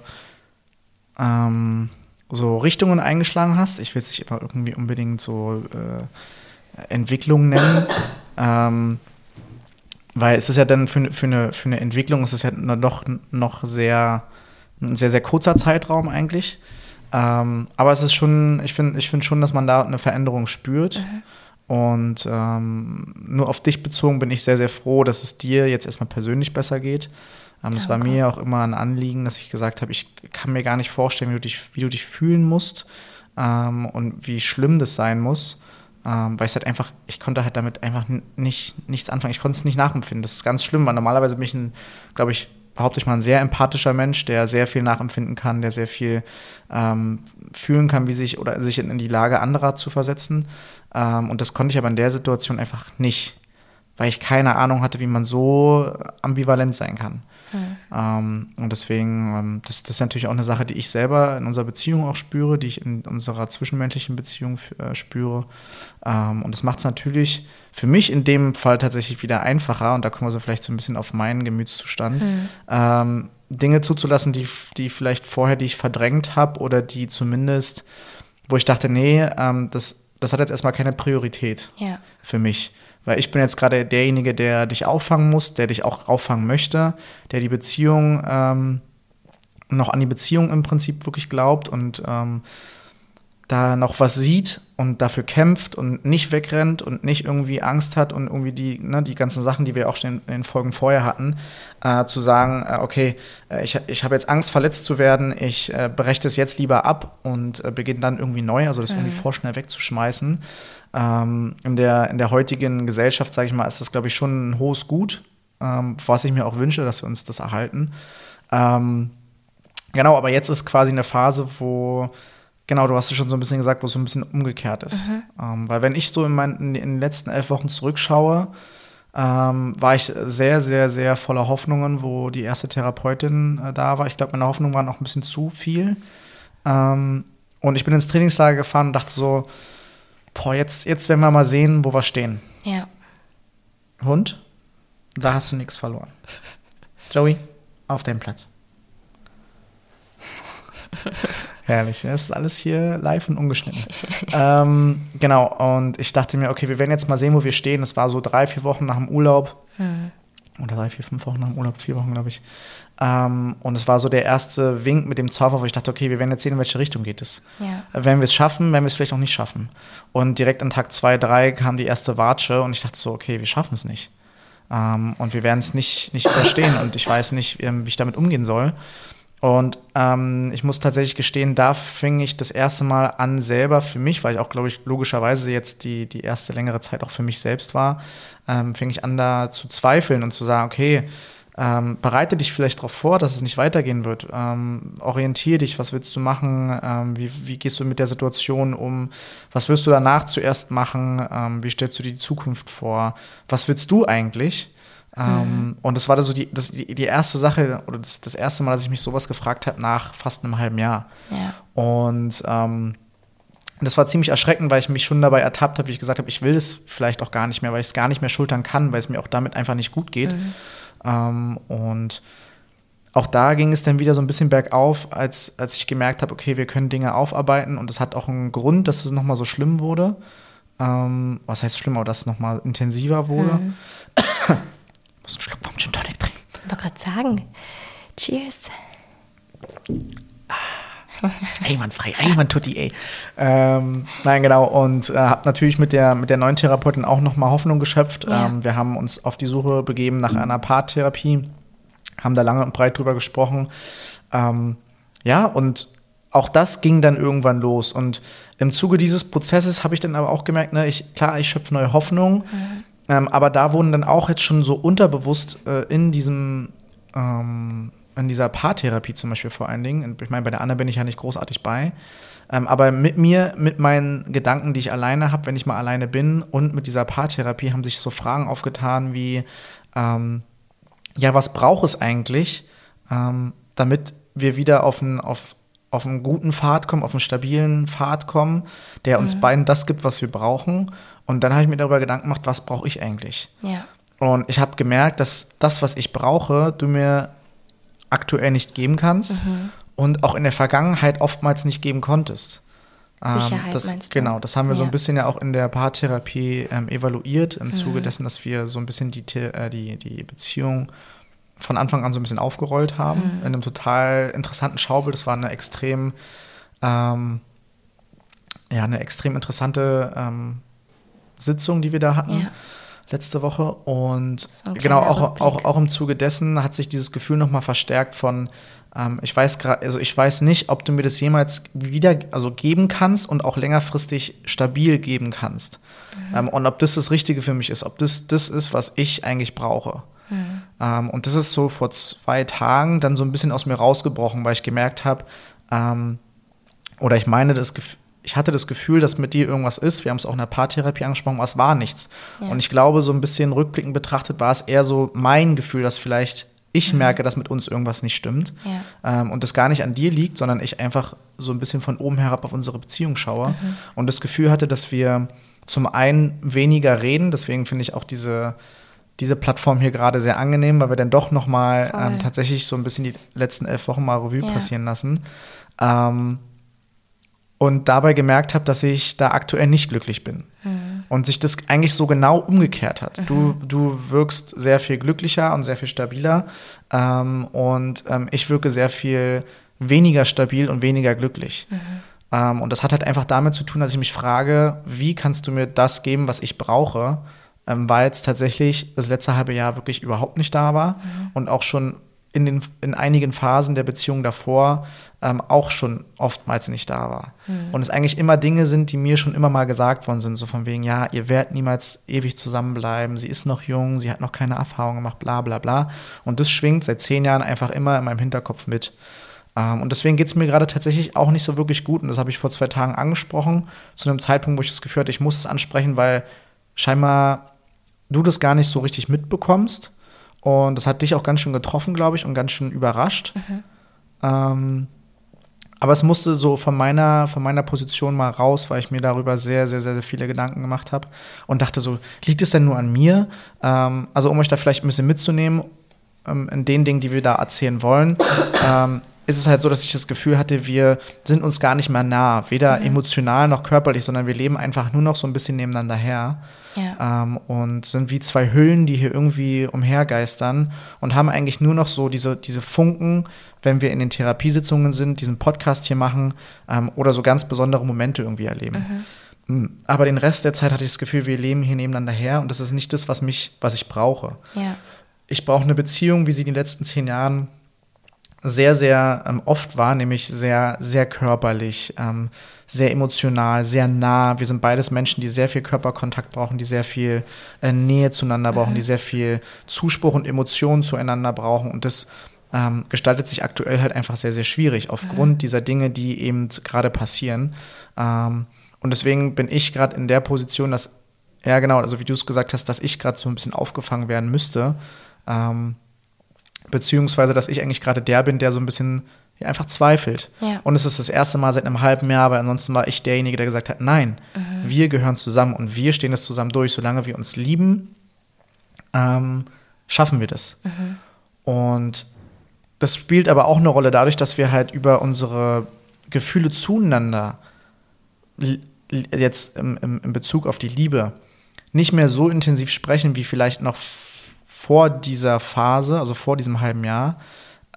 [SPEAKER 2] ähm, so Richtungen eingeschlagen hast. Ich will es nicht immer irgendwie unbedingt so äh, Entwicklung nennen. ähm, weil es ist ja dann für, für, eine, für eine Entwicklung, es ist ja doch noch sehr, ein sehr, sehr kurzer Zeitraum eigentlich. Ähm, aber es ist schon, ich finde ich find schon, dass man da eine Veränderung spürt. Mhm. Und ähm, nur auf dich bezogen bin ich sehr, sehr froh, dass es dir jetzt erstmal persönlich besser geht. Ähm, das war mir auch immer ein Anliegen, dass ich gesagt habe, ich kann mir gar nicht vorstellen, wie du dich, wie du dich fühlen musst ähm, und wie schlimm das sein muss. Ähm, weil ich halt einfach, ich konnte halt damit einfach nicht, nichts anfangen. Ich konnte es nicht nachempfinden. Das ist ganz schlimm, weil normalerweise bin ich ein, glaube ich, behaupte ich mal, ein sehr empathischer Mensch, der sehr viel nachempfinden kann, der sehr viel ähm, fühlen kann, wie sich oder sich in, in die Lage anderer zu versetzen. Ähm, und das konnte ich aber in der Situation einfach nicht, weil ich keine Ahnung hatte, wie man so ambivalent sein kann. Mhm. Ähm, und deswegen, ähm, das, das, ist natürlich auch eine Sache, die ich selber in unserer Beziehung auch spüre, die ich in unserer zwischenmenschlichen Beziehung äh, spüre. Ähm, und das macht es natürlich für mich in dem Fall tatsächlich wieder einfacher, und da kommen wir so vielleicht so ein bisschen auf meinen Gemütszustand, mhm. Dinge zuzulassen, die, die vielleicht vorher, die ich verdrängt habe oder die zumindest, wo ich dachte, nee, ähm, das das hat jetzt erstmal keine Priorität ja. für mich. Weil ich bin jetzt gerade derjenige, der dich auffangen muss, der dich auch auffangen möchte, der die Beziehung ähm, noch an die Beziehung im Prinzip wirklich glaubt und ähm, da noch was sieht und dafür kämpft und nicht wegrennt und nicht irgendwie Angst hat und irgendwie die, ne, die ganzen Sachen, die wir auch schon in den Folgen vorher hatten, äh, zu sagen, äh, okay, äh, ich, ich habe jetzt Angst, verletzt zu werden, ich äh, breche das jetzt lieber ab und äh, beginne dann irgendwie neu, also das mhm. irgendwie vorschnell wegzuschmeißen. Ähm, in, der, in der heutigen Gesellschaft, sage ich mal, ist das, glaube ich, schon ein hohes Gut, ähm, was ich mir auch wünsche, dass wir uns das erhalten. Ähm, genau, aber jetzt ist quasi eine Phase, wo Genau, du hast es schon so ein bisschen gesagt, wo es so ein bisschen umgekehrt ist. Mhm. Ähm, weil wenn ich so in, mein, in, den letzten elf Wochen zurückschaue, ähm, war ich sehr, sehr, sehr voller Hoffnungen, wo die erste Therapeutin äh, da war. Ich glaube, meine Hoffnungen waren auch ein bisschen zu viel. Ähm, und ich bin ins Trainingslager gefahren und dachte so, boah, jetzt, jetzt werden wir mal sehen, wo wir stehen.
[SPEAKER 1] Ja.
[SPEAKER 2] Hund, da hast du nichts verloren. Joey, auf den Platz. Herrlich, es ist alles hier live und ungeschnitten. ähm, genau, und ich dachte mir, okay, wir werden jetzt mal sehen, wo wir stehen. Es war so drei, vier Wochen nach dem Urlaub. Mhm. Oder drei, vier, fünf Wochen nach dem Urlaub, vier Wochen, glaube ich. Ähm, und es war so der erste Wink mit dem Zauber, wo ich dachte, okay, wir werden jetzt sehen, in welche Richtung geht es. Ja. Wenn wir es schaffen, werden wir es vielleicht auch nicht schaffen. Und direkt an Tag zwei, drei kam die erste Watsche und ich dachte so, okay, wir schaffen es nicht. Ähm, und wir werden es nicht, nicht überstehen und ich weiß nicht, ähm, wie ich damit umgehen soll. Und ähm, ich muss tatsächlich gestehen, da fing ich das erste Mal an, selber für mich, weil ich auch, glaube ich, logischerweise jetzt die, die erste längere Zeit auch für mich selbst war, ähm, fing ich an, da zu zweifeln und zu sagen, okay, ähm, bereite dich vielleicht darauf vor, dass es nicht weitergehen wird. Ähm, orientiere dich, was willst du machen? Ähm, wie, wie, gehst du mit der Situation um? Was wirst du danach zuerst machen? Ähm, wie stellst du dir die Zukunft vor? Was willst du eigentlich? Ähm, mhm. Und das war so die, das, die, die, erste Sache oder das, das erste Mal, dass ich mich sowas gefragt habe nach fast einem halben Jahr. Ja. Und ähm, das war ziemlich erschreckend, weil ich mich schon dabei ertappt habe, wie ich gesagt habe, ich will es vielleicht auch gar nicht mehr, weil ich es gar nicht mehr schultern kann, weil es mir auch damit einfach nicht gut geht. Mhm. Ähm, und auch da ging es dann wieder so ein bisschen bergauf, als, als ich gemerkt habe, okay, wir können Dinge aufarbeiten und es hat auch einen Grund, dass es nochmal so schlimm wurde. Ähm, was heißt schlimm, aber dass es nochmal intensiver wurde. Mhm. muss einen Schluck vom Gin Tonic trinken.
[SPEAKER 1] Ich wollte gerade sagen. Cheers.
[SPEAKER 2] Einwandfrei, Einwand-Tutti, ey. Ähm, nein, genau. Und äh, habe natürlich mit der, mit der neuen Therapeutin auch nochmal Hoffnung geschöpft. Ja. Ähm, wir haben uns auf die Suche begeben nach einer Paartherapie, haben da lange und breit drüber gesprochen. Ähm, ja, und auch das ging dann irgendwann los. Und im Zuge dieses Prozesses habe ich dann aber auch gemerkt, ne, ich, klar, ich schöpfe neue Hoffnung. Mhm. Ähm, aber da wurden dann auch jetzt schon so unterbewusst äh, in diesem, ähm, in dieser Paartherapie zum Beispiel vor allen Dingen, ich meine, bei der Anna bin ich ja nicht großartig bei, ähm, aber mit mir, mit meinen Gedanken, die ich alleine habe, wenn ich mal alleine bin und mit dieser Paartherapie haben sich so Fragen aufgetan wie, ähm, ja, was braucht es eigentlich, ähm, damit wir wieder auf ein, auf, auf einen guten Pfad kommen, auf einen stabilen Pfad kommen, der uns mhm. beiden das gibt, was wir brauchen und dann habe ich mir darüber Gedanken gemacht, was brauche ich eigentlich?
[SPEAKER 1] Ja.
[SPEAKER 2] Und ich habe gemerkt, dass das, was ich brauche, du mir aktuell nicht geben kannst mhm. und auch in der Vergangenheit oftmals nicht geben konntest.
[SPEAKER 1] Ähm, Sicherheit
[SPEAKER 2] das,
[SPEAKER 1] meinst
[SPEAKER 2] du? Genau, das haben wir ja. so ein bisschen ja auch in der Paartherapie ähm, evaluiert, im mhm. Zuge dessen, dass wir so ein bisschen die, äh, die, die Beziehung von Anfang an so ein bisschen aufgerollt haben. Mhm. In einem total interessanten Schaubild. Das war eine extrem, ähm, ja, eine extrem interessante ähm, Sitzung, die wir da hatten. Ja. Letzte Woche. Und genau, auch, auch, auch im Zuge dessen hat sich dieses Gefühl nochmal verstärkt von, ähm, ich weiß gerade, also ich weiß nicht, ob du mir das jemals wieder, also geben kannst und auch längerfristig stabil geben kannst. Mhm. Ähm, und ob das das Richtige für mich ist, ob das das ist, was ich eigentlich brauche. Mhm. Ähm, und das ist so vor zwei Tagen dann so ein bisschen aus mir rausgebrochen, weil ich gemerkt habe, ähm, oder ich meine, das Gefühl, ich hatte das Gefühl, dass mit dir irgendwas ist. Wir haben es auch in der Paartherapie angesprochen, aber es war nichts. Ja. Und ich glaube, so ein bisschen rückblickend betrachtet war es eher so mein Gefühl, dass vielleicht ich mhm. merke, dass mit uns irgendwas nicht stimmt. Ja. Ähm, und das gar nicht an dir liegt, sondern ich einfach so ein bisschen von oben herab auf unsere Beziehung schaue mhm. und das Gefühl hatte, dass wir zum einen weniger reden. Deswegen finde ich auch diese, diese Plattform hier gerade sehr angenehm, weil wir dann doch noch mal ähm, tatsächlich so ein bisschen die letzten elf Wochen mal Revue ja. passieren lassen. Ähm, und dabei gemerkt habe, dass ich da aktuell nicht glücklich bin. Mhm. Und sich das eigentlich so genau umgekehrt hat. Mhm. Du, du wirkst sehr viel glücklicher und sehr viel stabiler ähm, und ähm, ich wirke sehr viel weniger stabil und weniger glücklich. Mhm. Ähm, und das hat halt einfach damit zu tun, dass ich mich frage, wie kannst du mir das geben, was ich brauche, ähm, weil es tatsächlich das letzte halbe Jahr wirklich überhaupt nicht da war mhm. und auch schon in, den, in einigen Phasen der Beziehung davor ähm, auch schon oftmals nicht da war. Mhm. Und es eigentlich immer Dinge sind, die mir schon immer mal gesagt worden sind, so von wegen, ja, ihr werdet niemals ewig zusammenbleiben, sie ist noch jung, sie hat noch keine Erfahrung gemacht, bla bla bla. Und das schwingt seit zehn Jahren einfach immer in meinem Hinterkopf mit. Ähm, und deswegen geht es mir gerade tatsächlich auch nicht so wirklich gut. Und das habe ich vor zwei Tagen angesprochen, zu einem Zeitpunkt, wo ich das Gefühl hatte, ich muss es ansprechen, weil scheinbar du das gar nicht so richtig mitbekommst und das hat dich auch ganz schön getroffen, glaube ich, und ganz schön überrascht. Mhm. Ähm, aber es musste so von meiner, von meiner Position mal raus, weil ich mir darüber sehr, sehr, sehr viele Gedanken gemacht habe und dachte so, liegt es denn nur an mir? Ähm, also um euch da vielleicht ein bisschen mitzunehmen, ähm, in den Dingen, die wir da erzählen wollen, ähm, ist es halt so, dass ich das Gefühl hatte, wir sind uns gar nicht mehr nah, weder mhm. emotional noch körperlich, sondern wir leben einfach nur noch so ein bisschen nebeneinander her. Ja. Ähm, und sind wie zwei Hüllen, die hier irgendwie umhergeistern und haben eigentlich nur noch so diese, diese Funken, wenn wir in den Therapiesitzungen sind, diesen Podcast hier machen ähm, oder so ganz besondere Momente irgendwie erleben. Mhm. Hm, aber den Rest der Zeit hatte ich das Gefühl, wir leben hier nebeneinander her und das ist nicht das, was mich, was ich brauche. Ja. Ich brauche eine Beziehung, wie sie in den letzten zehn Jahren sehr, sehr ähm, oft war, nämlich sehr, sehr körperlich, ähm, sehr emotional, sehr nah. Wir sind beides Menschen, die sehr viel Körperkontakt brauchen, die sehr viel äh, Nähe zueinander brauchen, mhm. die sehr viel Zuspruch und Emotionen zueinander brauchen. Und das ähm, gestaltet sich aktuell halt einfach sehr, sehr schwierig aufgrund mhm. dieser Dinge, die eben gerade passieren. Ähm, und deswegen bin ich gerade in der Position, dass, ja genau, also wie du es gesagt hast, dass ich gerade so ein bisschen aufgefangen werden müsste. Ähm, beziehungsweise dass ich eigentlich gerade der bin, der so ein bisschen ja, einfach zweifelt. Ja. Und es ist das erste Mal seit einem halben Jahr, weil ansonsten war ich derjenige, der gesagt hat, nein, mhm. wir gehören zusammen und wir stehen das zusammen durch. Solange wir uns lieben, ähm, schaffen wir das. Mhm. Und das spielt aber auch eine Rolle dadurch, dass wir halt über unsere Gefühle zueinander jetzt im, im, im Bezug auf die Liebe nicht mehr so intensiv sprechen wie vielleicht noch vor dieser Phase, also vor diesem halben Jahr,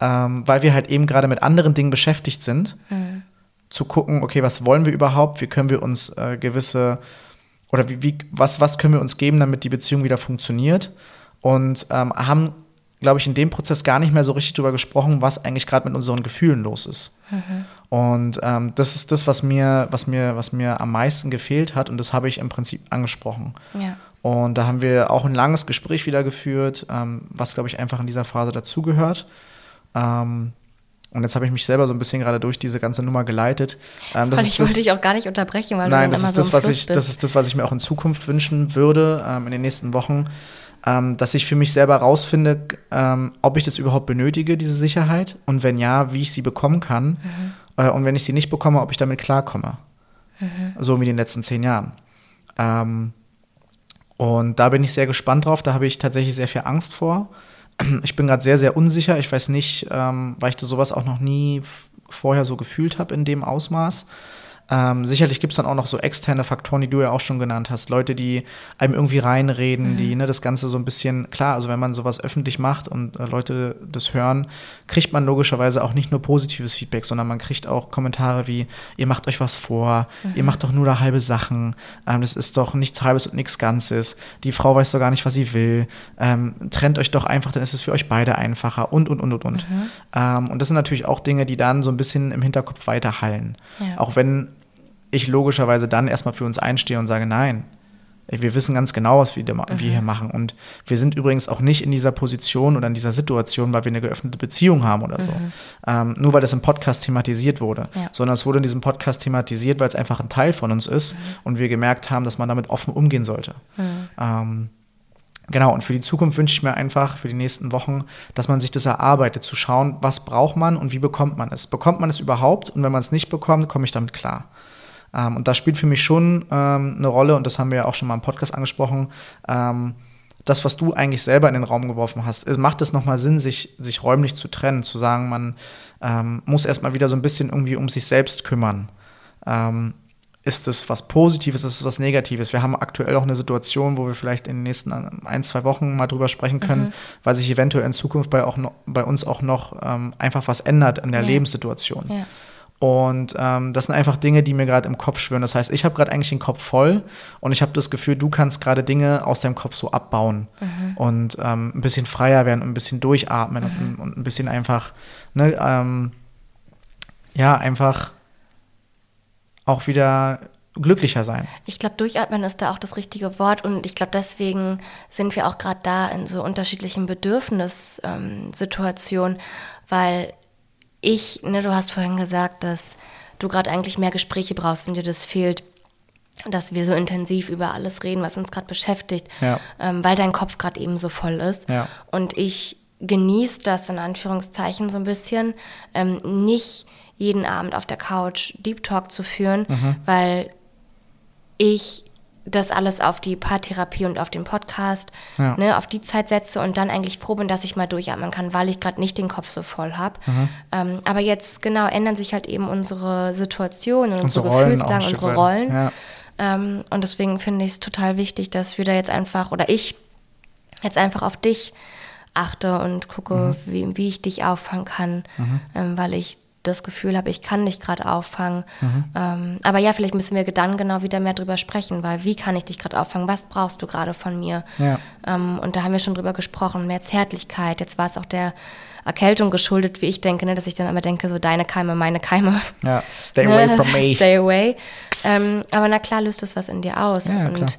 [SPEAKER 2] ähm, weil wir halt eben gerade mit anderen Dingen beschäftigt sind, mhm. zu gucken, okay, was wollen wir überhaupt, wie können wir uns äh, gewisse oder wie, wie, was, was können wir uns geben, damit die Beziehung wieder funktioniert und ähm, haben, glaube ich, in dem Prozess gar nicht mehr so richtig darüber gesprochen, was eigentlich gerade mit unseren Gefühlen los ist. Mhm. Und ähm, das ist das, was mir, was mir, was mir am meisten gefehlt hat und das habe ich im Prinzip angesprochen. Ja. Und da haben wir auch ein langes Gespräch wieder geführt, ähm, was, glaube ich, einfach in dieser Phase dazugehört. Ähm, und jetzt habe ich mich selber so ein bisschen gerade durch diese ganze Nummer geleitet.
[SPEAKER 1] Ähm, das ich wollte dich auch gar nicht unterbrechen, weil
[SPEAKER 2] nein,
[SPEAKER 1] du
[SPEAKER 2] das ist
[SPEAKER 1] so
[SPEAKER 2] das, was ich, das ist das, was ich mir auch in Zukunft wünschen würde, ähm, in den nächsten Wochen, ähm, dass ich für mich selber rausfinde, ähm, ob ich das überhaupt benötige, diese Sicherheit, und wenn ja, wie ich sie bekommen kann. Mhm. Äh, und wenn ich sie nicht bekomme, ob ich damit klarkomme. Mhm. So wie in den letzten zehn Jahren. Und da bin ich sehr gespannt drauf. Da habe ich tatsächlich sehr viel Angst vor. Ich bin gerade sehr, sehr unsicher. Ich weiß nicht, ähm, weil ich das sowas auch noch nie vorher so gefühlt habe in dem Ausmaß. Ähm, sicherlich gibt es dann auch noch so externe Faktoren, die du ja auch schon genannt hast. Leute, die einem irgendwie reinreden, mhm. die ne, das Ganze so ein bisschen, klar, also wenn man sowas öffentlich macht und äh, Leute das hören, kriegt man logischerweise auch nicht nur positives Feedback, sondern man kriegt auch Kommentare wie, ihr macht euch was vor, mhm. ihr macht doch nur da halbe Sachen, ähm, das ist doch nichts Halbes und nichts Ganzes, die Frau weiß doch gar nicht, was sie will, ähm, trennt euch doch einfach, dann ist es für euch beide einfacher und, und, und, und, und. Mhm. Ähm, und das sind natürlich auch Dinge, die dann so ein bisschen im Hinterkopf weiterhallen. Ja. Auch wenn ich logischerweise dann erstmal für uns einstehe und sage, nein, wir wissen ganz genau, was wir, mhm. wir hier machen. Und wir sind übrigens auch nicht in dieser Position oder in dieser Situation, weil wir eine geöffnete Beziehung haben oder so. Mhm. Ähm, nur weil das im Podcast thematisiert wurde. Ja. Sondern es wurde in diesem Podcast thematisiert, weil es einfach ein Teil von uns ist mhm. und wir gemerkt haben, dass man damit offen umgehen sollte. Mhm. Ähm, Genau, und für die Zukunft wünsche ich mir einfach für die nächsten Wochen, dass man sich das erarbeitet, zu schauen, was braucht man und wie bekommt man es. Bekommt man es überhaupt? Und wenn man es nicht bekommt, komme ich damit klar. Ähm, und das spielt für mich schon ähm, eine Rolle, und das haben wir ja auch schon mal im Podcast angesprochen. Ähm, das, was du eigentlich selber in den Raum geworfen hast, macht es nochmal Sinn, sich, sich räumlich zu trennen, zu sagen, man ähm, muss erstmal wieder so ein bisschen irgendwie um sich selbst kümmern. Ähm, ist es was Positives, ist es was Negatives? Wir haben aktuell auch eine Situation, wo wir vielleicht in den nächsten ein, zwei Wochen mal drüber sprechen können, mhm. weil sich eventuell in Zukunft bei, auch bei uns auch noch ähm, einfach was ändert in der ja. Lebenssituation. Ja. Und ähm, das sind einfach Dinge, die mir gerade im Kopf schwören. Das heißt, ich habe gerade eigentlich den Kopf voll und ich habe das Gefühl, du kannst gerade Dinge aus deinem Kopf so abbauen mhm. und ähm, ein bisschen freier werden, ein bisschen durchatmen mhm. und, und, ein bisschen einfach, ne, ähm, ja, einfach auch wieder glücklicher sein.
[SPEAKER 1] Ich glaube, durchatmen ist da auch das richtige Wort und ich glaube, deswegen sind wir auch gerade da in so unterschiedlichen Bedürfnissituationen, weil ich, ne, du hast vorhin gesagt, dass du gerade eigentlich mehr Gespräche brauchst und dir das fehlt, dass wir so intensiv über alles reden, was uns gerade beschäftigt, ja. ähm, weil dein Kopf gerade eben so voll ist. Ja. Und ich genieße das in Anführungszeichen so ein bisschen, ähm, nicht jeden Abend auf der Couch Deep Talk zu führen, mhm. weil ich das alles auf die Paartherapie und auf den Podcast, ja. ne, auf die Zeit setze und dann eigentlich froh bin, dass ich mal durchatmen kann, weil ich gerade nicht den Kopf so voll habe. Mhm. Ähm, aber jetzt genau ändern sich halt eben unsere Situationen und unsere, unsere Gefühlslagen, unsere Rollen. Ja. Ähm, und deswegen finde ich es total wichtig, dass wir da jetzt einfach, oder ich jetzt einfach auf dich achte und gucke, mhm. wie, wie ich dich auffangen kann, mhm. ähm, weil ich das Gefühl habe, ich kann dich gerade auffangen. Mhm. Ähm, aber ja, vielleicht müssen wir dann genau wieder mehr drüber sprechen, weil wie kann ich dich gerade auffangen? Was brauchst du gerade von mir? Ja. Ähm, und da haben wir schon drüber gesprochen, mehr Zärtlichkeit. Jetzt war es auch der Erkältung geschuldet, wie ich denke, ne, dass ich dann immer denke, so deine Keime, meine Keime.
[SPEAKER 2] Ja, stay away from me.
[SPEAKER 1] stay away. Ähm, aber na klar löst das was in dir aus. Ja, und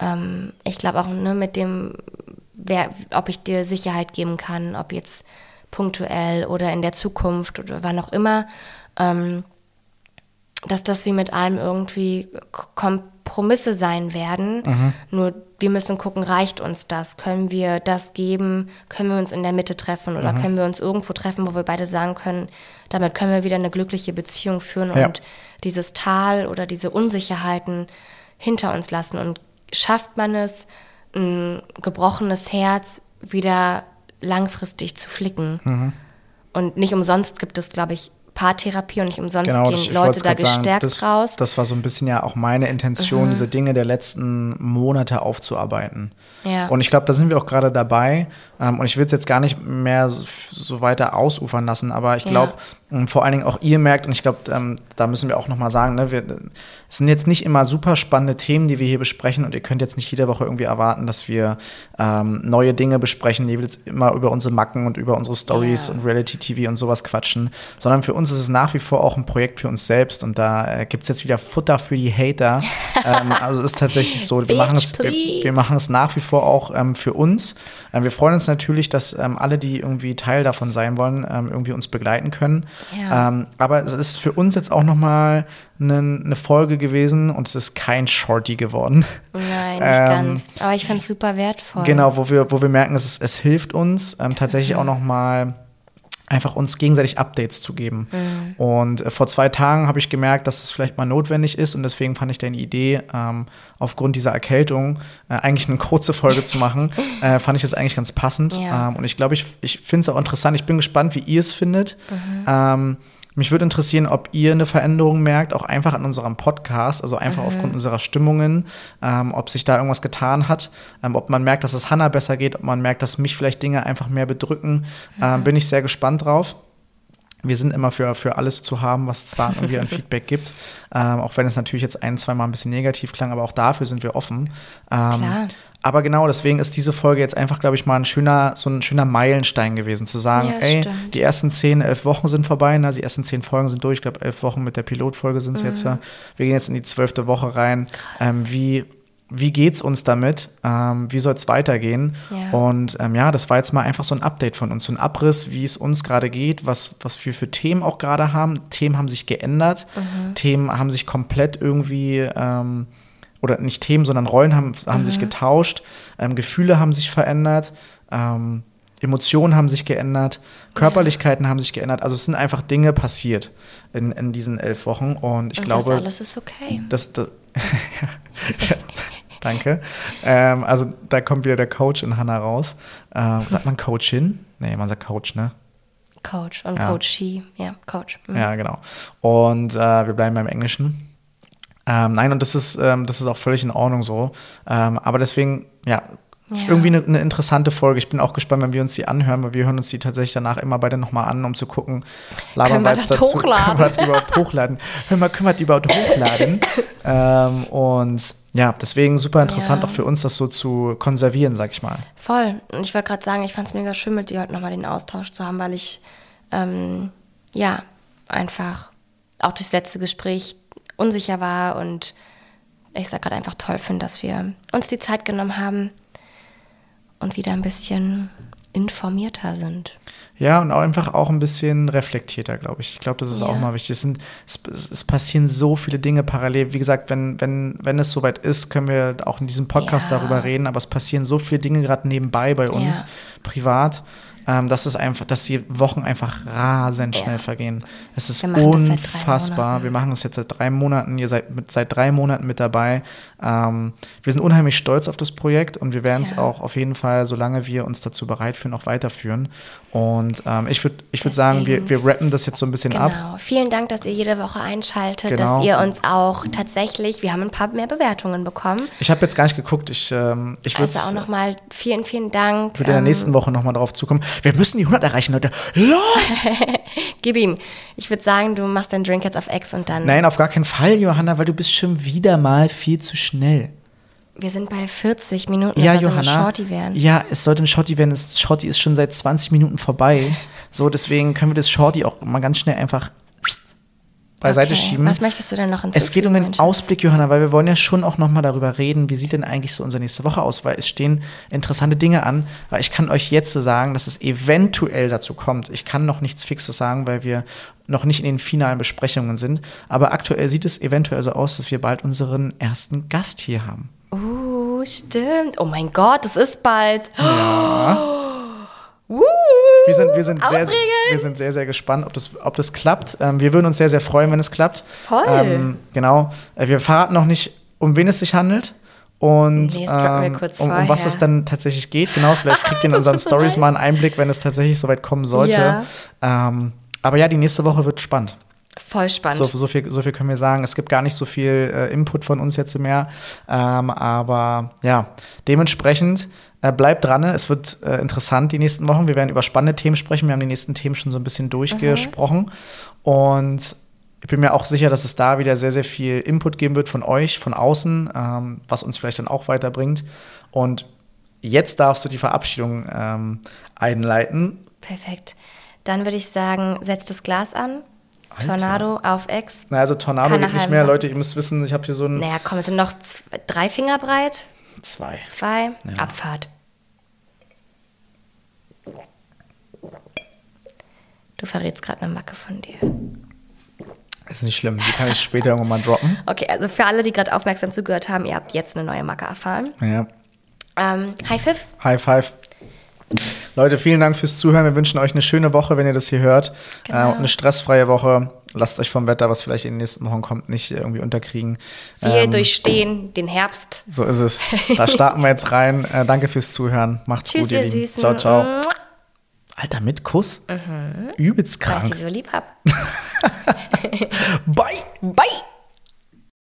[SPEAKER 1] ähm, ich glaube auch ne, mit dem, wer, ob ich dir Sicherheit geben kann, ob jetzt punktuell oder in der Zukunft oder wann auch immer, ähm, dass das wie mit allem irgendwie Kompromisse sein werden. Mhm. Nur wir müssen gucken, reicht uns das? Können wir das geben? Können wir uns in der Mitte treffen oder mhm. können wir uns irgendwo treffen, wo wir beide sagen können, damit können wir wieder eine glückliche Beziehung führen ja. und dieses Tal oder diese Unsicherheiten hinter uns lassen. Und schafft man es, ein gebrochenes Herz wieder langfristig zu flicken. Mhm. Und nicht umsonst gibt es, glaube ich, Paartherapie und nicht umsonst genau, gehen Leute da gestärkt
[SPEAKER 2] sagen, das,
[SPEAKER 1] raus.
[SPEAKER 2] Das war so ein bisschen ja auch meine Intention, mhm. diese Dinge der letzten Monate aufzuarbeiten. Ja. Und ich glaube, da sind wir auch gerade dabei. Ähm, und ich will es jetzt gar nicht mehr so, so weiter ausufern lassen, aber ich glaube, ja. Vor allen Dingen auch ihr merkt, und ich glaube, ähm, da müssen wir auch nochmal sagen, ne, wir, es sind jetzt nicht immer super spannende Themen, die wir hier besprechen und ihr könnt jetzt nicht jede Woche irgendwie erwarten, dass wir ähm, neue Dinge besprechen, die wir jetzt immer über unsere Macken und über unsere Stories ja. und Reality-TV und sowas quatschen, sondern für uns ist es nach wie vor auch ein Projekt für uns selbst und da äh, gibt es jetzt wieder Futter für die Hater. ähm, also ist tatsächlich so, wir machen es, wir, wir, machen es nach wie vor auch ähm, für uns. Ähm, wir freuen uns natürlich, dass ähm, alle, die irgendwie Teil davon sein wollen, ähm, irgendwie uns begleiten können. Ja. Ähm, aber es ist für uns jetzt auch noch mal eine, eine Folge gewesen und es ist kein Shorty geworden.
[SPEAKER 1] Nein, nicht ganz. Aber ich fand es super wertvoll.
[SPEAKER 2] Genau, wo wir, wo wir merken, es, es hilft uns tatsächlich mhm. auch noch mal einfach uns gegenseitig Updates zu geben. Mhm. Und äh, vor zwei Tagen habe ich gemerkt, dass es vielleicht mal notwendig ist und deswegen fand ich deine Idee, ähm, aufgrund dieser Erkältung äh, eigentlich eine kurze Folge zu machen, äh, fand ich das eigentlich ganz passend. Ja. Ähm, und ich glaube, ich, ich finde es auch interessant. Ich bin gespannt, wie ihr es findet. Mhm. Ähm, mich würde interessieren, ob ihr eine Veränderung merkt, auch einfach an unserem Podcast, also einfach mhm. aufgrund unserer Stimmungen, ähm, ob sich da irgendwas getan hat, ähm, ob man merkt, dass es Hannah besser geht, ob man merkt, dass mich vielleicht Dinge einfach mehr bedrücken. Mhm. Ähm, bin ich sehr gespannt drauf. Wir sind immer für, für alles zu haben, was es da irgendwie an Feedback gibt. Ähm, auch wenn es natürlich jetzt ein, zwei Mal ein bisschen negativ klang, aber auch dafür sind wir offen. Ähm, Klar. Aber genau deswegen ist diese Folge jetzt einfach, glaube ich, mal ein schöner, so ein schöner Meilenstein gewesen, zu sagen, ja, ey, stimmt. die ersten zehn, elf Wochen sind vorbei, ne? die ersten zehn Folgen sind durch, ich glaube, elf Wochen mit der Pilotfolge sind es mhm. jetzt. Wir gehen jetzt in die zwölfte Woche rein. Ähm, wie, wie geht's uns damit? Ähm, wie soll es weitergehen? Ja. Und ähm, ja, das war jetzt mal einfach so ein Update von uns, so ein Abriss, wie es uns gerade geht, was, was wir für Themen auch gerade haben. Themen haben sich geändert, mhm. Themen haben sich komplett irgendwie ähm, oder nicht Themen, sondern Rollen haben, haben mhm. sich getauscht, ähm, Gefühle haben sich verändert, ähm, Emotionen haben sich geändert, Körperlichkeiten ja. haben sich geändert. Also es sind einfach Dinge passiert in, in diesen elf Wochen und ich und glaube.
[SPEAKER 1] Das alles ist okay.
[SPEAKER 2] Das, das, ja, danke. Ähm, also da kommt wieder der Coach in Hannah raus. Ähm, sagt man Coachin? Nee, man sagt Coach, ne?
[SPEAKER 1] Coach und ja. Coachie, ja, Coach.
[SPEAKER 2] Mhm. Ja, genau. Und äh, wir bleiben beim Englischen. Ähm, nein, und das ist, ähm, das ist auch völlig in Ordnung so. Ähm, aber deswegen, ja,
[SPEAKER 1] Ja.
[SPEAKER 2] irgendwie eine, eine interessante Folge. Ich bin auch gespannt, wenn wir uns die anhören, weil wir hören uns die tatsächlich danach immer beide nochmal an, um zu gucken, labern
[SPEAKER 1] wir
[SPEAKER 2] jetzt
[SPEAKER 1] das
[SPEAKER 2] dazu,
[SPEAKER 1] hochladen?
[SPEAKER 2] können wir das überhaupt hochladen. Hör mal, können wir das überhaupt hochladen? ähm, und ja, deswegen super interessant
[SPEAKER 1] Ja.
[SPEAKER 2] auch für uns, das so zu konservieren, sag ich mal.
[SPEAKER 1] Voll. Und ich wollte gerade sagen, ich fand es mega schön, mit dir heute nochmal den Austausch zu haben, weil ich, ähm, ja, einfach auch durchs letzte Gespräch unsicher war und ich sag gerade einfach toll finde, dass wir uns die Zeit genommen haben und wieder ein bisschen informierter sind.
[SPEAKER 2] Ja, und auch einfach auch ein bisschen reflektierter, glaube ich. Ich glaube, das ist
[SPEAKER 1] Ja.
[SPEAKER 2] auch mal wichtig. Es, sind, es, es passieren so viele Dinge parallel. Wie gesagt, wenn, wenn, wenn es soweit ist, können wir auch in diesem Podcast
[SPEAKER 1] Ja.
[SPEAKER 2] darüber reden. Aber es passieren so viele Dinge gerade nebenbei bei uns,
[SPEAKER 1] Ja.
[SPEAKER 2] privat, ähm, dass es einfach, dass die Wochen einfach rasend
[SPEAKER 1] Ja.
[SPEAKER 2] schnell vergehen. Es ist unfassbar. Wir machen das jetzt seit drei Monaten. Ihr seid mit, seit drei Monaten mit dabei. Ähm, wir sind unheimlich stolz auf das Projekt und wir werden es
[SPEAKER 1] Ja.
[SPEAKER 2] auch auf jeden Fall, solange wir uns dazu bereit fühlen, auch weiterführen. Und ähm, ich würde ich würd sagen, wir, wir rappen das jetzt so ein bisschen ab.
[SPEAKER 1] Genau. Vielen Dank, dass ihr jede Woche einschaltet,
[SPEAKER 2] Genau.
[SPEAKER 1] dass ihr uns auch tatsächlich, wir haben ein paar mehr Bewertungen bekommen.
[SPEAKER 2] Ich habe jetzt gar nicht geguckt. Ich, ähm, ich würde
[SPEAKER 1] Also auch nochmal vielen, vielen Dank.
[SPEAKER 2] würd in der
[SPEAKER 1] Ähm,
[SPEAKER 2] nächsten Woche nochmal drauf zukommen. Wir müssen die 100 erreichen, Leute. Los!
[SPEAKER 1] Gib ihm. Ich würde sagen, du machst deinen Drink jetzt auf Ex und dann.
[SPEAKER 2] Nein, auf gar keinen Fall, Johanna, weil du bist schon wieder mal viel zu schnell.
[SPEAKER 1] Wir sind bei 40 Minuten.
[SPEAKER 2] Ja,
[SPEAKER 1] das sollte
[SPEAKER 2] Johanna.
[SPEAKER 1] Eine Shorty werden.
[SPEAKER 2] Ja, es sollte ein Shorty werden. Das Shorty ist schon seit 20 Minuten vorbei. So, deswegen können wir das Shorty auch mal ganz schnell einfach beiseite
[SPEAKER 1] Okay.
[SPEAKER 2] schieben.
[SPEAKER 1] Was möchtest du denn noch hinzufügen?
[SPEAKER 2] Es geht um den? Ausblick, Johanna, weil wir wollen ja schon auch noch mal darüber reden, wie sieht denn eigentlich so unsere nächste Woche aus, weil es stehen interessante Dinge an, weil ich kann euch jetzt sagen, dass es eventuell dazu kommt. Ich kann noch nichts Fixes sagen, weil wir noch nicht in den finalen Besprechungen sind, aber aktuell sieht es eventuell so aus, dass wir bald unseren ersten Gast hier haben.
[SPEAKER 1] Uh, stimmt. Oh mein Gott, es ist bald.
[SPEAKER 2] Wir sind, wir sind, sehr, wir sind sehr, sehr gespannt, ob das, ob das klappt. Ähm, wir würden uns sehr, sehr freuen, wenn es klappt.
[SPEAKER 1] Voll.
[SPEAKER 2] Ähm, genau. Äh, wir verraten noch nicht, um wen es sich handelt. Und
[SPEAKER 1] Nee,
[SPEAKER 2] ähm, um, um was es dann tatsächlich geht. Genau, vielleicht kriegt ihr in unseren Stories mal einen Einblick, wenn es tatsächlich soweit kommen sollte.
[SPEAKER 1] Ja.
[SPEAKER 2] Ähm, aber ja, die nächste Woche wird spannend.
[SPEAKER 1] Voll spannend.
[SPEAKER 2] So, so, viel, so viel können wir sagen. Es gibt gar nicht so viel äh, Input von uns jetzt mehr. Ähm, aber ja, dementsprechend äh, bleibt dran. Es wird äh, interessant die nächsten Wochen. Wir werden über spannende Themen sprechen. Wir haben die nächsten Themen schon so ein bisschen durchgesprochen. Und ich bin mir auch sicher, dass es da wieder sehr, sehr viel Input geben wird von euch, von außen, ähm, was uns vielleicht dann auch weiterbringt. Und jetzt darfst du die Verabschiedung ähm, einleiten.
[SPEAKER 1] Perfekt. Dann würde ich sagen, setz das Glas an.
[SPEAKER 2] Alter.
[SPEAKER 1] Tornado auf Ex.
[SPEAKER 2] Na, also Tornado geht nicht mehr.
[SPEAKER 1] sein.
[SPEAKER 2] Leute, ihr müsst wissen, ich habe hier so ein
[SPEAKER 1] Naja, komm, es sind noch zwei, drei Finger breit.
[SPEAKER 2] zwei.
[SPEAKER 1] Zwei. Abfahrt. Du verrätst gerade eine Macke von dir.
[SPEAKER 2] Ist nicht schlimm, die kann ich später irgendwann mal droppen.
[SPEAKER 1] Okay, also für alle, die gerade aufmerksam zugehört haben, ihr habt jetzt eine neue Macke erfahren.
[SPEAKER 2] Ja.
[SPEAKER 1] Ähm, High Five.
[SPEAKER 2] High five. Leute, vielen Dank fürs Zuhören. Wir wünschen euch eine schöne Woche, wenn ihr das hier hört.
[SPEAKER 1] Genau.
[SPEAKER 2] Äh, eine stressfreie Woche. Lasst euch vom Wetter, was vielleicht in den nächsten Wochen kommt, nicht irgendwie unterkriegen.
[SPEAKER 1] Wir
[SPEAKER 2] Ähm,
[SPEAKER 1] durchstehen den Herbst.
[SPEAKER 2] So ist es. Da starten wir jetzt rein. Äh, danke fürs Zuhören. Macht's
[SPEAKER 1] Tschüss,
[SPEAKER 2] gut, ihr
[SPEAKER 1] ihr
[SPEAKER 2] Lieben.
[SPEAKER 1] Süßen.
[SPEAKER 2] Ciao, ciao. Alter, mit Kuss? Übelst
[SPEAKER 1] Weil ich
[SPEAKER 2] krank.
[SPEAKER 1] sie so lieb hab.
[SPEAKER 2] Bye.
[SPEAKER 1] Bye!